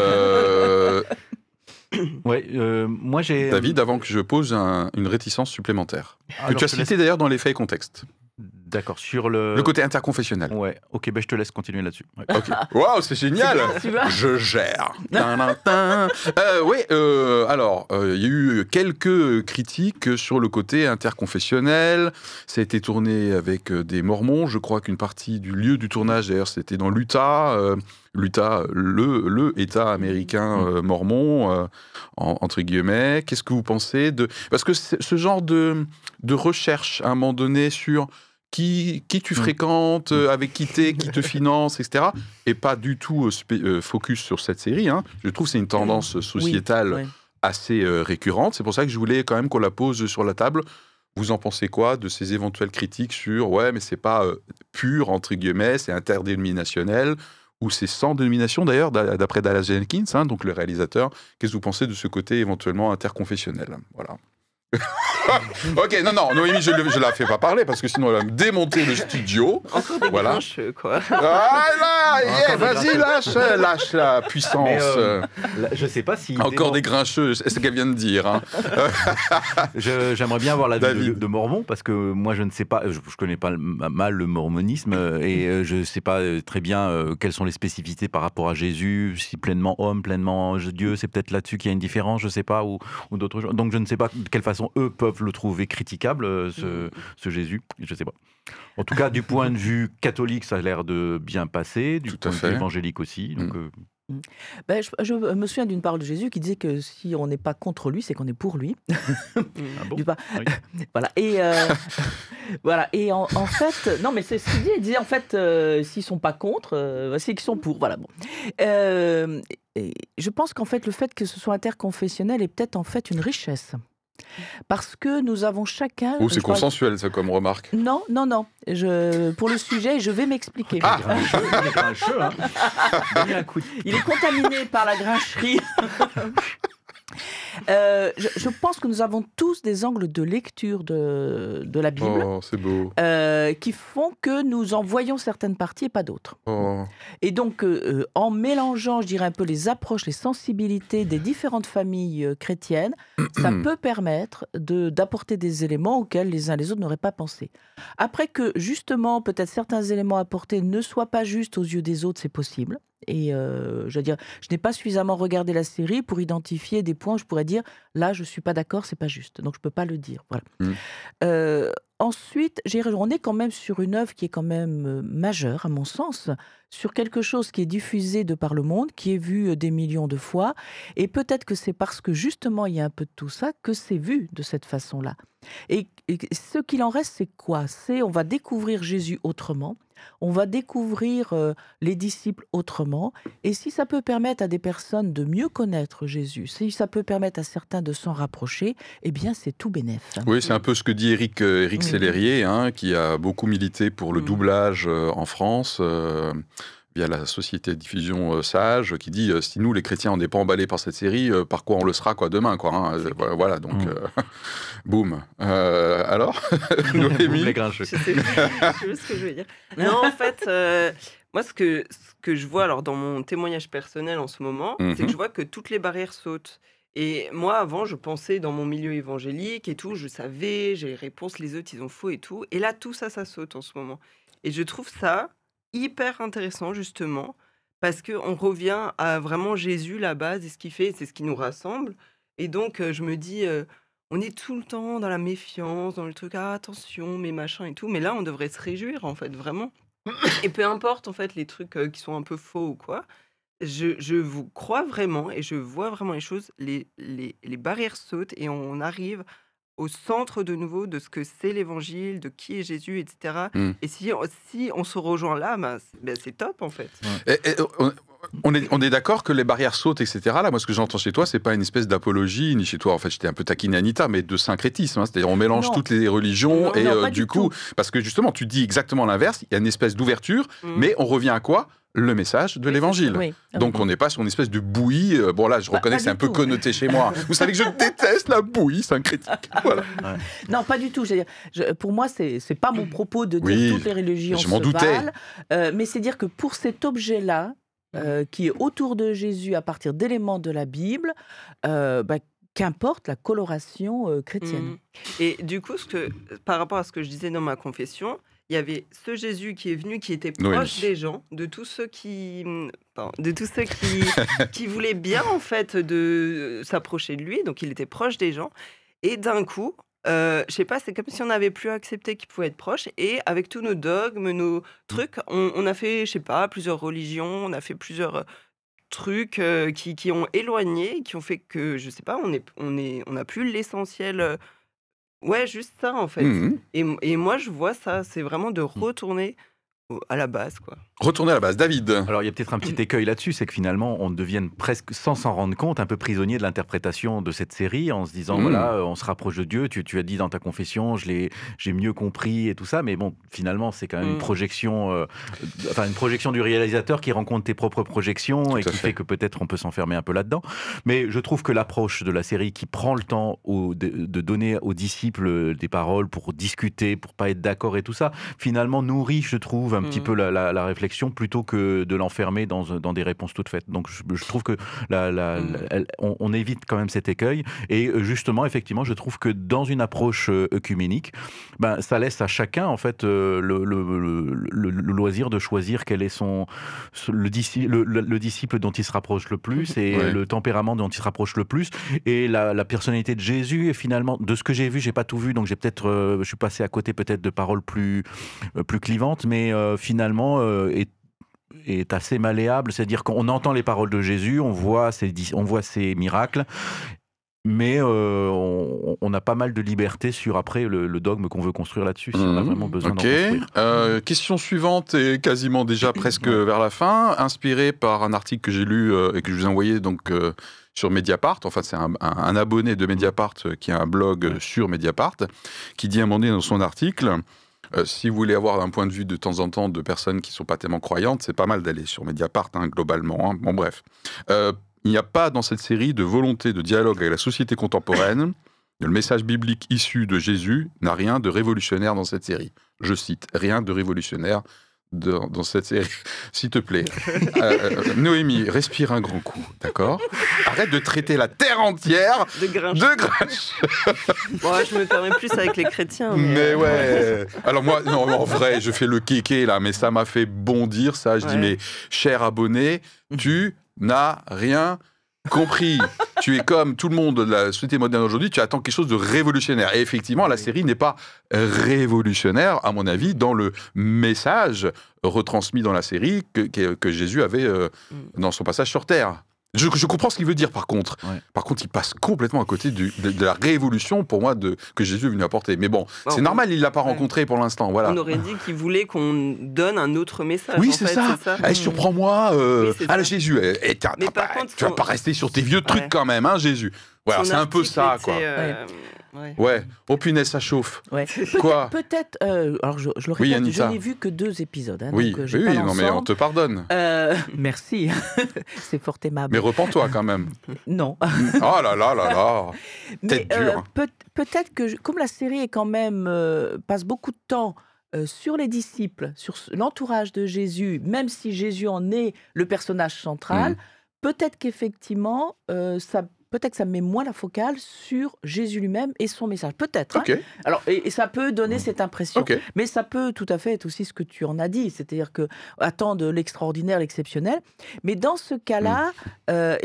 [SPEAKER 2] Euh,
[SPEAKER 3] ouais, euh, moi j'ai.
[SPEAKER 2] David, avant que je pose une réticence supplémentaire, que tu as cité d'ailleurs dans les faits et contextes.
[SPEAKER 3] D'accord, sur le...
[SPEAKER 2] Le côté interconfessionnel.
[SPEAKER 3] Ouais, ok, ben je te laisse continuer là-dessus.
[SPEAKER 2] Waouh, c'est génial Je gère euh, Oui, euh, alors, euh, il y a eu quelques critiques sur le côté interconfessionnel. Ça a été tourné avec des mormons. Je crois qu'une partie du lieu du tournage, d'ailleurs, c'était dans l'Utah. L'Utah, le, le État américain mm. mormon, entre guillemets. Qu'est-ce que vous pensez de... Parce que ce genre de, de recherche, à un moment donné, sur qui, qui tu mm. fréquentes, euh, avec qui t'es, qui te finance, etc. Et pas du tout euh, euh, focus sur cette série. Hein. Je trouve que c'est une tendance sociétale assez récurrente. C'est pour ça que je voulais quand même qu'on la pose sur la table. Vous en pensez quoi de ces éventuelles critiques sur ouais, mais c'est pas pur entre guillemets, c'est interdénominationnel ou c'est sans dénomination d'ailleurs, d'après Dallas Jenkins, hein, donc le réalisateur? Qu'est-ce que vous pensez de ce côté éventuellement interconfessionnel? Voilà. ok, non, non, Noémie, je ne la fais pas parler parce que sinon elle va me démonter le studio.
[SPEAKER 5] Encore des voilà. grincheux, quoi.
[SPEAKER 2] Ah là, vas-y, lâche, lâche la puissance.
[SPEAKER 3] Euh, je sais pas si.
[SPEAKER 2] Encore des grincheux, c'est ce qu'elle vient de dire. Hein.
[SPEAKER 3] J'aimerais bien voir la vie de, Mormon parce que moi je ne sais pas, je, ne connais pas mal le mormonisme et euh, je ne sais pas euh, très bien quelles sont les spécificités par rapport à Jésus, si pleinement homme, pleinement Dieu, c'est peut-être là-dessus qu'il y a une différence, je ne sais pas, ou, ou d'autres choses. Donc je ne sais pas de quelle façon eux peuvent le trouver critiquable, euh, mm. ce, Jésus. Je ne sais pas. En tout cas, du point de vue catholique, ça a l'air de bien passer, du point de vue évangélique aussi. Donc, mm. euh, mm.
[SPEAKER 4] Ben, je, me souviens d'une parole de Jésus qui disait que si on n'est pas contre lui, c'est qu'on est pour lui. ah bon voilà. Et euh, voilà. Et en, fait, non, mais c'est ce qu'il dit. Il disait en fait, s'ils sont pas contre, c'est qu'ils sont pour. Voilà. Bon. Et je pense qu'en fait, le fait que ce soit interconfessionnel est peut-être en fait une richesse. Parce que nous avons chacun.
[SPEAKER 2] Ou c'est consensuel, ça, comme remarque
[SPEAKER 4] Non, non, non. Je, pour le sujet, je vais m'expliquer. Ah Il est contaminé par la grincherie. Euh, je, pense que nous avons tous des angles de lecture de, de la Bible
[SPEAKER 2] oh, beau.
[SPEAKER 4] Euh, qui font que nous en voyons certaines parties et pas d'autres. Oh. Et donc, euh, en mélangeant, je dirais un peu les approches, les sensibilités des différentes familles chrétiennes, ça peut permettre d'apporter des éléments auxquels les uns les autres n'auraient pas pensé. Après que, justement, peut-être certains éléments apportés ne soient pas justes aux yeux des autres, c'est possible Et je veux dire, je n'ai pas suffisamment regardé la série pour identifier des points où je pourrais dire là, je suis pas d'accord, c'est pas juste. Donc je peux pas le dire. Voilà. Mmh. Ensuite, on est quand même sur une œuvre qui est quand même majeure, à mon sens, sur quelque chose qui est diffusé de par le monde, qui est vu des millions de fois. Et peut-être que c'est parce que justement il y a un peu de tout ça que c'est vu de cette façon-là. Et, ce qu'il en reste, c'est quoi? C'est on va découvrir Jésus autrement, on va découvrir les disciples autrement. Et si ça peut permettre à des personnes de mieux connaître Jésus, si ça peut permettre à certains de s'en rapprocher, eh bien c'est tout bénéf.
[SPEAKER 2] Oui, c'est un peu ce que dit Eric, Eric hein, qui a beaucoup milité pour le mmh. doublage en France via la société de diffusion euh, Sage, qui dit euh, si nous, les chrétiens, on n'est pas emballés par cette série, euh, par quoi on le sera quoi demain quoi, hein, Voilà, donc, mm. boum. alors
[SPEAKER 5] Noémie les grincheux. Je sais, ce que je veux dire. Non, en fait, moi, ce que, ce que je vois alors dans mon témoignage personnel en ce moment, c'est que mhm. je vois que toutes les barrières sautent. Et moi, avant, je pensais dans mon milieu évangélique et tout, je savais, j'ai les réponses, les autres, ils ont faux et tout. Et là, tout ça, ça saute en ce moment. Et je trouve ça hyper intéressant, justement, parce qu'on revient à vraiment Jésus, la base, et ce qu'il fait, c'est ce qui nous rassemble. Et donc, je me dis, on est tout le temps dans la méfiance, dans le truc, ah, attention, mes machins et tout. Mais là, on devrait se réjouir, en fait, vraiment. Et peu importe, en fait, les trucs qui sont un peu faux ou quoi, je, je, vous crois vraiment et je vois vraiment les choses, les, les, les barrières sautent et on arrive au centre de nouveau de ce que c'est l'évangile, de qui est Jésus, etc. Mmh. Et si, si on se rejoint là, ben, ben c'est top en fait.
[SPEAKER 2] on est, on est d'accord que les barrières sautent, etc. Là, moi, ce que j'entends chez toi, c'est pas une espèce d'apologie, ni chez toi, en fait, j'étais un peu taquiné Anita, mais de syncrétisme. Hein. C'est-à-dire, on mélange toutes les religions, et euh, du, coup, parce que justement, tu dis exactement l'inverse, il y a une espèce d'ouverture, mmh. mais on revient à quoi? Le message de l'évangile. Donc on n'est pas sur une espèce de bouillie. Euh, bon là, je bah, reconnais que c'est un peu connoté chez moi. Vous savez que je déteste la bouillie syncrétique. Voilà.
[SPEAKER 4] Non, pas du tout. Pour moi, c'est n'est pas mon propos de dire toutes les religions je
[SPEAKER 2] se doutais.
[SPEAKER 4] Euh, mais c'est dire que pour cet objet-là, euh, qui est autour de Jésus à partir d'éléments de la Bible, bah, qu'importe la coloration chrétienne. Mmh.
[SPEAKER 5] Et du coup, ce que, par rapport à ce que je disais dans ma confession, il y avait ce Jésus qui est venu, qui était proche des gens, de tous ceux qui, de tous ceux qui, qui voulaient bien en fait de s'approcher de lui. Donc il était proche des gens. Et d'un coup, euh, je sais pas, c'est comme si on n'avait plus accepté qu'il pouvait être proche. Et avec tous nos dogmes, nos trucs, on, a fait, je sais pas, plusieurs religions, on a fait plusieurs euh, trucs euh, qui, qui, ont éloigné, qui ont fait que, je sais pas, on est, on est, on n'a plus l'essentiel euh, Ouais, juste ça en fait. Mmh et, et, moi, je vois ça, c'est vraiment de mmh. retourner à la base, quoi.
[SPEAKER 2] Retourner à la base, David.
[SPEAKER 3] Alors il y a peut-être un petit écueil là-dessus, c'est que finalement on devienne presque, sans s'en rendre compte, un peu prisonnier de l'interprétation de cette série, en se disant mmh. voilà, on se rapproche de Dieu. Tu, tu as dit dans ta confession, je l'ai, j'ai mieux compris et tout ça, mais bon, finalement c'est quand même une projection, euh, enfin une projection du réalisateur qui rencontre tes propres projections et qui fait. que peut-être on peut s'enfermer un peu là-dedans. Mais je trouve que l'approche de la série qui prend le temps de, de, donner aux disciples des paroles pour discuter, pour pas être d'accord et tout ça, finalement nourrit, je trouve un petit mmh. peu la, réflexion plutôt que de l'enfermer dans, dans, des réponses toutes faites. Donc je, trouve que la, mmh. on, évite quand même cet écueil. Et euh, justement, effectivement, je trouve que dans une approche euh, œcuménique, ben, ça laisse à chacun en fait euh, le, le, loisir de choisir quel est son le, le, disciple dont il se rapproche le plus et le tempérament dont il se rapproche le plus et la, personnalité de Jésus. Et finalement, de ce que j'ai vu, j'ai pas tout vu, donc j'ai peut-être, je suis passé à côté peut-être de paroles plus plus clivantes, mais finalement euh, est, est assez malléable, c'est-à-dire qu'on entend les paroles de Jésus, on voit ses, on voit ses miracles, mais euh, on, a pas mal de liberté sur après le, dogme qu'on veut construire là-dessus, si on a mhm. vraiment besoin d'en construire.
[SPEAKER 2] Euh, question suivante et quasiment déjà presque vers la fin, inspiré par un article que j'ai lu et que je vous ai envoyé donc sur Mediapart. Enfin, c'est un, abonné de Mediapart qui a un blog sur Mediapart qui dit à un moment donné dans son article euh, si vous voulez avoir un point de vue de temps en temps de personnes qui sont pas tellement croyantes, c'est pas mal d'aller sur Mediapart, hein, globalement. Hein. Bon, bref. Euh, il n'y a pas dans cette série de volonté de dialogue avec la société contemporaine. Le message biblique issu de Jésus n'a rien de révolutionnaire dans cette série. Je cite, rien de révolutionnaire dans, cette série, s'il te plaît. Euh, euh, Noémie, respire un grand coup, d'accord? Arrête de traiter la terre entière
[SPEAKER 5] de grinche.
[SPEAKER 2] De
[SPEAKER 5] bon, je me permets plus avec les chrétiens.
[SPEAKER 2] Mais, euh, ouais. Alors moi, non, en vrai, je fais le kéké là, mais ça m'a fait bondir ça. Je dis, mais cher abonné, tu n'as rien compris. tu es comme tout le monde de la société moderne aujourd'hui, tu attends quelque chose de révolutionnaire. Et effectivement, la série n'est pas révolutionnaire, à mon avis, dans le message retransmis dans la série que, que, Jésus avait euh, mm. dans son passage sur Terre. Je, comprends ce qu'il veut dire, par contre. Par contre, il passe complètement à côté de, la révolution, pour moi, de, que Jésus est venu apporter. Mais bon, c'est normal, il ne l'a pas rencontré pour l'instant. Voilà.
[SPEAKER 5] On aurait dit qu'il voulait qu'on donne un autre message.
[SPEAKER 2] Oui, c'est ça. Allez, surprends-moi. Euh, Jésus. Eh, eh, Mais par contre, tu vas pas rester sur tes vieux trucs quand même, hein, Jésus. Voilà, c'est un peu ça, quoi. Euh, Ouais. Oh punaise, ça chauffe. Quoi
[SPEAKER 4] Peut-être. Euh, alors je, je le répète, je n'ai vu que deux épisodes. Hein,
[SPEAKER 2] oui,
[SPEAKER 4] donc, euh,
[SPEAKER 2] oui, non, mais on te pardonne.
[SPEAKER 4] Euh, merci, c'est fort aimable.
[SPEAKER 2] Mais repens-toi quand même.
[SPEAKER 4] non.
[SPEAKER 2] oh là là là là.
[SPEAKER 4] Tête dure. Peut, peut-être que comme la série est quand même passe beaucoup de temps sur les disciples, sur l'entourage de Jésus, même si Jésus en est le personnage central, mm. peut-être qu'effectivement, ça peut-être que ça met moins la focale sur Jésus lui-même et son message. Peut-être. Hein. Alors, et, ça peut donner cette impression. Mais ça peut tout à fait être aussi ce que tu en as dit, c'est-à-dire que attendre l'extraordinaire, l'exceptionnel. Mais dans ce cas-là, mm. euh,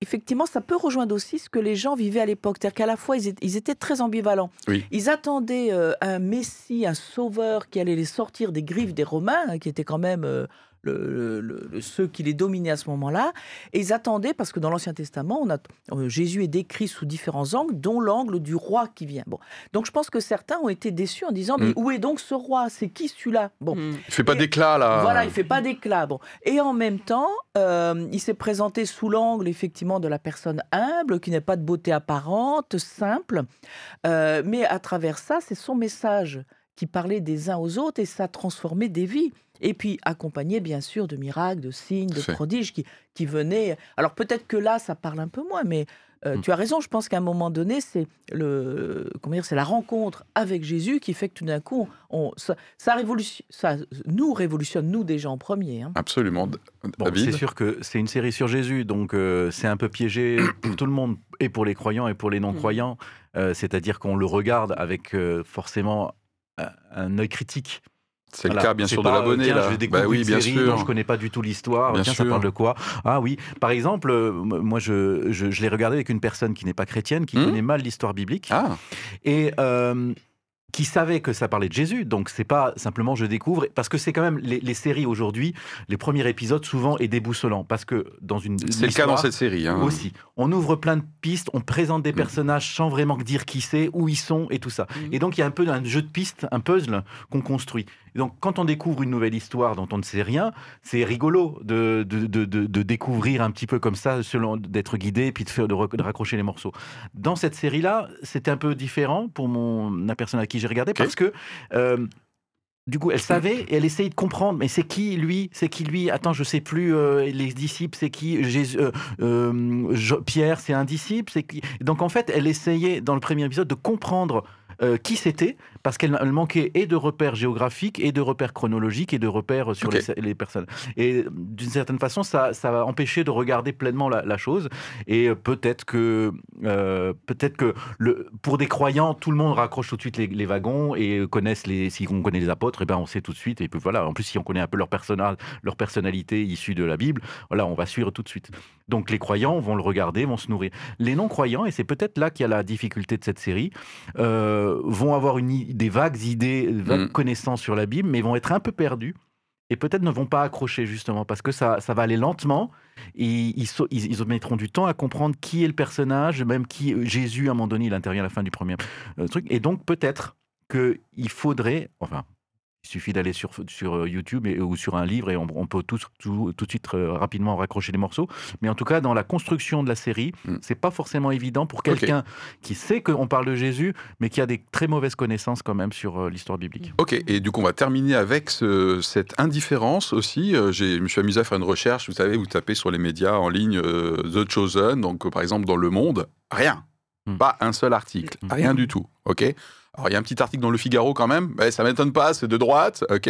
[SPEAKER 4] effectivement, ça peut rejoindre aussi ce que les gens vivaient à l'époque. C'est-à-dire qu'à la fois, ils étaient, très ambivalents. Ils attendaient euh, un Messie, un sauveur qui allait les sortir des griffes des Romains, hein, qui étaient quand même euh, le, ceux qui les dominaient à ce moment-là. Et ils attendaient, parce que dans l'Ancien Testament, on a, euh, Jésus est décrit sous différents angles, dont l'angle du roi qui vient. Bon. Donc je pense que certains ont été déçus en disant, mais mm. où est donc ce roi? C'est qui celui-là?
[SPEAKER 2] Bon. Mm. Il fait pas d'éclat, là.
[SPEAKER 4] Voilà, il fait pas d'éclat. Bon. Et en même temps, euh, il s'est présenté sous l'angle, effectivement, de la personne humble, qui n'a pas de beauté apparente, simple. Euh, mais à travers ça, c'est son message qui parlait des uns aux autres et ça transformait des vies. Et puis accompagné bien sûr de miracles, de signes, de prodiges qui, qui venaient. Alors peut-être que là, ça parle un peu moins, mais euh, mmh. tu as raison, je pense qu'à un moment donné, c'est le comment dire, c'est la rencontre avec Jésus qui fait que tout d'un coup, on, ça, ça, ça, nous révolutionne nous déjà en premier. Hein.
[SPEAKER 2] Absolument.
[SPEAKER 3] c'est sûr que c'est une série sur Jésus, donc euh, c'est un peu piégé pour tout le monde, et pour les croyants et pour les non-croyants. Mmh. Euh, c'est-à-dire qu'on le regarde avec forcément un œil critique.
[SPEAKER 2] C'est le cas, bien sûr, de l'abonné.
[SPEAKER 3] Je bah oui, une bien série sûr. dont je connais pas du tout l'histoire. Tiens, sûr. ça parle de quoi? Ah oui, par exemple, euh, moi, je, je, l'ai regardé avec une personne qui n'est pas chrétienne, qui hmm? connaît mal l'histoire biblique.
[SPEAKER 2] Ah.
[SPEAKER 3] Et euh, qui savait que ça parlait de Jésus. Donc c'est pas simplement je découvre, parce que c'est quand même les, séries aujourd'hui, les premiers épisodes souvent est déboussolant, parce que dans une
[SPEAKER 2] c'est le cas dans cette série hein.
[SPEAKER 3] aussi. On ouvre plein de pistes, on présente des mm. personnages sans vraiment dire qui c'est, où ils sont et tout ça. Mm. Et donc il y a un peu un jeu de pistes, un puzzle qu'on construit. Donc quand on découvre une nouvelle histoire dont on ne sait rien, c'est rigolo de de, de, de, découvrir un petit peu comme ça, selon d'être guidé, puis de faire de, raccrocher les morceaux. Dans cette série là, c'était un peu différent pour mon la personne à qui j'ai regardé parce que euh, du coup, elle savait et elle essayait de comprendre. Mais c'est qui lui C'est qui lui Attends, je sais plus. Euh, les disciples, c'est qui Jésus, euh, Pierre, c'est un disciple. C'est qui? Donc en fait, elle essayait dans le premier épisode de comprendre qui c'était parce qu'elle manquait et de repères géographiques et de repères chronologiques et de repères sur les, personnes. Et d'une certaine façon, ça, ça va empêcher de regarder pleinement la, chose. Et peut-être que, euh, peut-être que le, pour des croyants, tout le monde raccroche tout de suite les, wagons et connaissent les. Si on connaît les apôtres, et eh ben on sait tout de suite. Et puis voilà. En plus, si on connaît un peu leur personnage, leur personnalité issue de la Bible, voilà, on va suivre tout de suite. Donc les croyants vont le regarder, vont se nourrir. Les non-croyants, et c'est peut-être là qu'il y a la difficulté de cette série, euh, vont avoir une des vagues idées, des vagues mm. connaissances sur la Bible, mais vont être un peu perdus et peut-être ne vont pas accrocher justement parce que ça, ça va aller lentement. Et ils, ils, mettront du temps à comprendre qui est le personnage, même qui Jésus à un moment donné il intervient à la fin du premier euh, truc. Et donc peut-être qu'il faudrait, enfin il suffit d'aller sur, sur euh, YouTube et, ou sur un livre et on, peut tout, tout, tout, de suite euh, rapidement raccrocher les morceaux. Mais en tout cas, dans la construction de la série, mm. c'est pas forcément évident pour quelqu'un qui sait qu'on parle de Jésus, mais qui a des très mauvaises connaissanmes quand même sur euh, l'histoire biblique.
[SPEAKER 2] Ok, et du coup, on va terminer avec cette indifférence aussi. je me suis amusé à faire une recherche. Vous savez, vous tapez sur les médias en ligne The Chosen, donc par exemple dans Le Monde, rien Hmm. Pas un seul article, hmm. rien du tout. Ok? Alors il y a un petit article dans le Figaro quand même. Ça ça m'étonne pas, c'est de droite. Ok.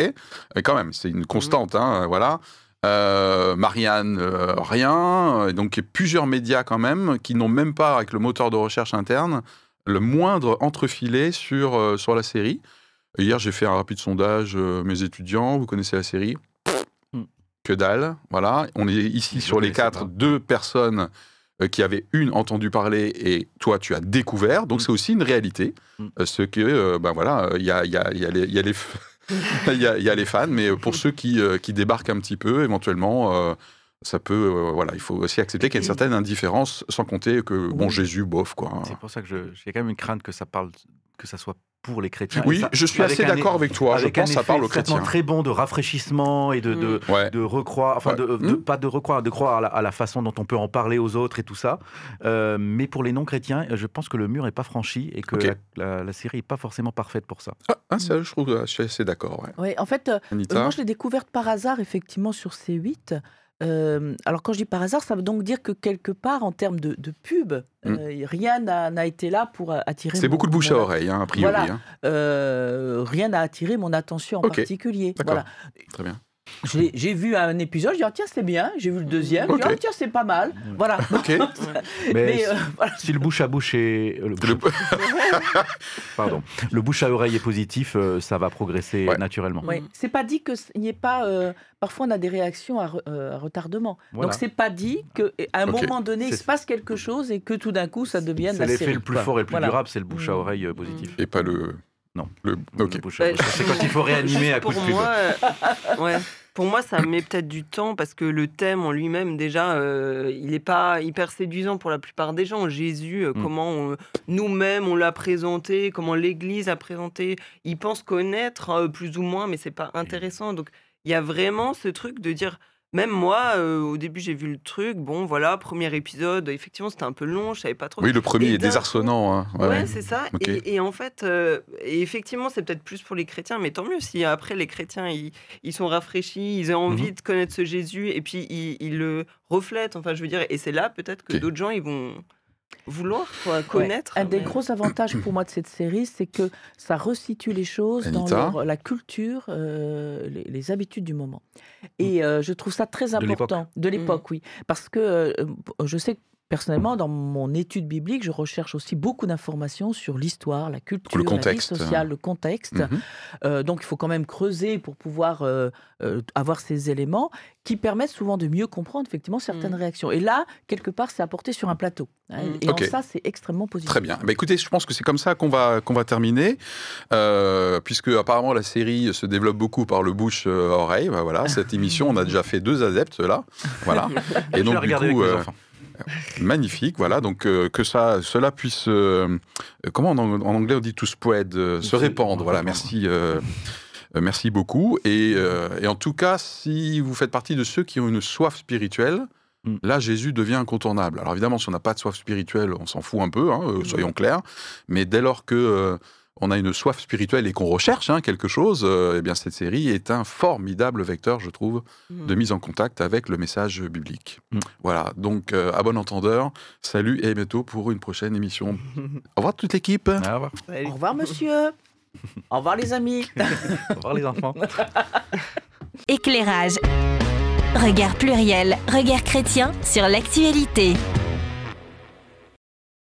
[SPEAKER 2] Mais quand même, c'est une constante. Hein, voilà. Euh, Marianne, euh, rien. Donc il y a plusieurs médias quand même qui n'ont même pas, avec le moteur de recherche interne, le moindre entrefilé sur, euh, sur la série. Hier, j'ai fait un rapide sondage, mes étudiants, vous connaissez la série? Que dalle, voilà. On est ici sur les quatre, deux personnes qui avaient une entendu parler et toi, tu as découvert. Donc hmm. c'est aussi une réalité. Hmm. ce que, ben voilà, il y a, y, a, y, a y a les... il, y a, les fans, mais pour ceux qui, euh, qui débarquent un petit peu, éventuellement, euh, ça peut, euh, voilà, il faut aussi accepter qu'il y a une certaine indifférence, sans compter que, bon, Jésus, bof, quoi.
[SPEAKER 3] C'est pour ça que j'ai quand même une crainte que ça parle, que ça soit pour les chrétiens.
[SPEAKER 2] Oui, je suis assez d'accord avec toi. je pense que ça parle aux chrétiens.
[SPEAKER 3] très bon de rafraîchissement et de, de, de recroire, enfin, de, mm. pas de recroire, de croire à la, façon dont on peut en parler aux autres et tout ça. Euh, mais pour les non-chrétiens, je pense que le mur n'est pas franchi et que la, série n'est pas forcément parfaite pour ça.
[SPEAKER 2] Ah, ah ça, je trouve, je suis assez d'accord.
[SPEAKER 4] Ouais. en fait, euh, moi, je l'ai découverte par hasard, effectivement, sur C8 alors quand je dis par hasard, ça veut donc dire que quelque part, en termes de, pub, mmh. rien n'a été là pour attirer.
[SPEAKER 2] C'est beaucoup de bouche à oreille, hein, a priori. Hein.
[SPEAKER 4] rien n'a attiré mon attention en particulier. Voilà.
[SPEAKER 2] Très bien.
[SPEAKER 4] J'ai vu un épisode, je dis ah, tiens c'est bien, j'ai vu le deuxième, je dis ah, tiens c'est pas mal, voilà.
[SPEAKER 3] Mais, si le bouche à bouche est le bouche, Pardon. le bouche à oreille est positif, ça va progresser naturellement.
[SPEAKER 4] Oui. C'est pas dit qu'il n'y ait pas parfois on a des réactions à, euh, retardement. Donc c'est pas dit qu'à un moment donné il se passe quelque chose et que tout d'un coup ça devienne.
[SPEAKER 3] C'est l'effet le plus fort et le plus durable, c'est le bouche à mmh. oreille euh, positif.
[SPEAKER 2] Et pas le.
[SPEAKER 3] Non.
[SPEAKER 2] Le... Bah,
[SPEAKER 3] c'est quand il faut réanimer à coup de pub.
[SPEAKER 5] Moi, euh, ouais. Pour moi, ça met peut-être du temps parce que le thème en lui-même, déjà, il n'est pas hyper séduisant pour la plupart des gens. Jésus, mmh. comment nous-mêmes on l'a présenté, comment l'Église a présenté. Ils pensent connaître plus ou moins, mais c'est pas intéressant. Donc, il y a vraiment ce truc de dire, même moi, au début, j'ai vu le truc. Bon, voilà, premier épisode. Effectivement, c'était un peu long. Je savais pas trop.
[SPEAKER 2] Oui, le premier est désarçonnant. Hein.
[SPEAKER 5] Ouais, c'est ça. Et, en fait, et effectivement, c'est peut-être plus pour les chrétiens, mais tant mieux si après les chrétiens, ils, sont rafraîchis, ils ont envie de connaître ce Jésus, et puis ils, le reflètent. Enfin, je veux dire, et c'est là peut-être que d'autres gens, ils vont vouloir connaître.
[SPEAKER 4] Un des gros avantages pour moi de cette série, c'est que ça resitue les choses dans la culture, euh, les, habitudes du moment. Et euh, je trouve ça très important. De l'époque, mm. oui. Parce que euh, je sais que Personnellement, dans mon étude biblique, je recherche aussi beaucoup d'informations sur l'histoire, la culture,
[SPEAKER 2] le contexte.
[SPEAKER 4] la vie sociale, le contexte. Mhm. Euh, donc, il faut quand même creuser pour pouvoir euh, euh, avoir ces éléments qui permettent souvent de mieux comprendre effectivement certaines mm. réactions. Et là, quelque part, c'est apporté sur un plateau. Hein, mm. Et en ça, c'est extrêmement positif.
[SPEAKER 2] Très bien. Bah, écoutez, je pense que c'est comme ça qu'on va, qu'on va terminer, puisque apparemment la série se développe beaucoup par le bouche-oreille. Bah, voilà, cette émission, on a déjà fait deux adeptes là. Voilà.
[SPEAKER 3] Et donc, du coup,
[SPEAKER 2] Magnifique, voilà. Donc euh, que ça, cela puisse, euh, comment en, anglais on dit to spread, euh, se répandre. Voilà, merci. Merci beaucoup. Et, en tout cas, si vous faites partie de ceux qui ont une soif spirituelle, mm. là, Jésus devient incontournable. Alors évidemment, si on n'a pas de soif spirituelle, on s'en fout un peu, hein, soyons clairs. Mais dès lors que on a une soif spirituelle et qu'on recherche hein, quelque chose, eh bien cette série est un formidable vecteur, je trouve, mmh. de mise en contact avec le message biblique. Mmh. Voilà, donc euh, à bon entendeur, salut et à bientôt pour une prochaine émission. Au revoir toute l'équipe. Au
[SPEAKER 4] revoir. Au revoir monsieur. Au revoir les amis.
[SPEAKER 3] Au revoir les enfants.
[SPEAKER 1] Éclairage. Regard pluriel, regard chrétien sur l'actualité.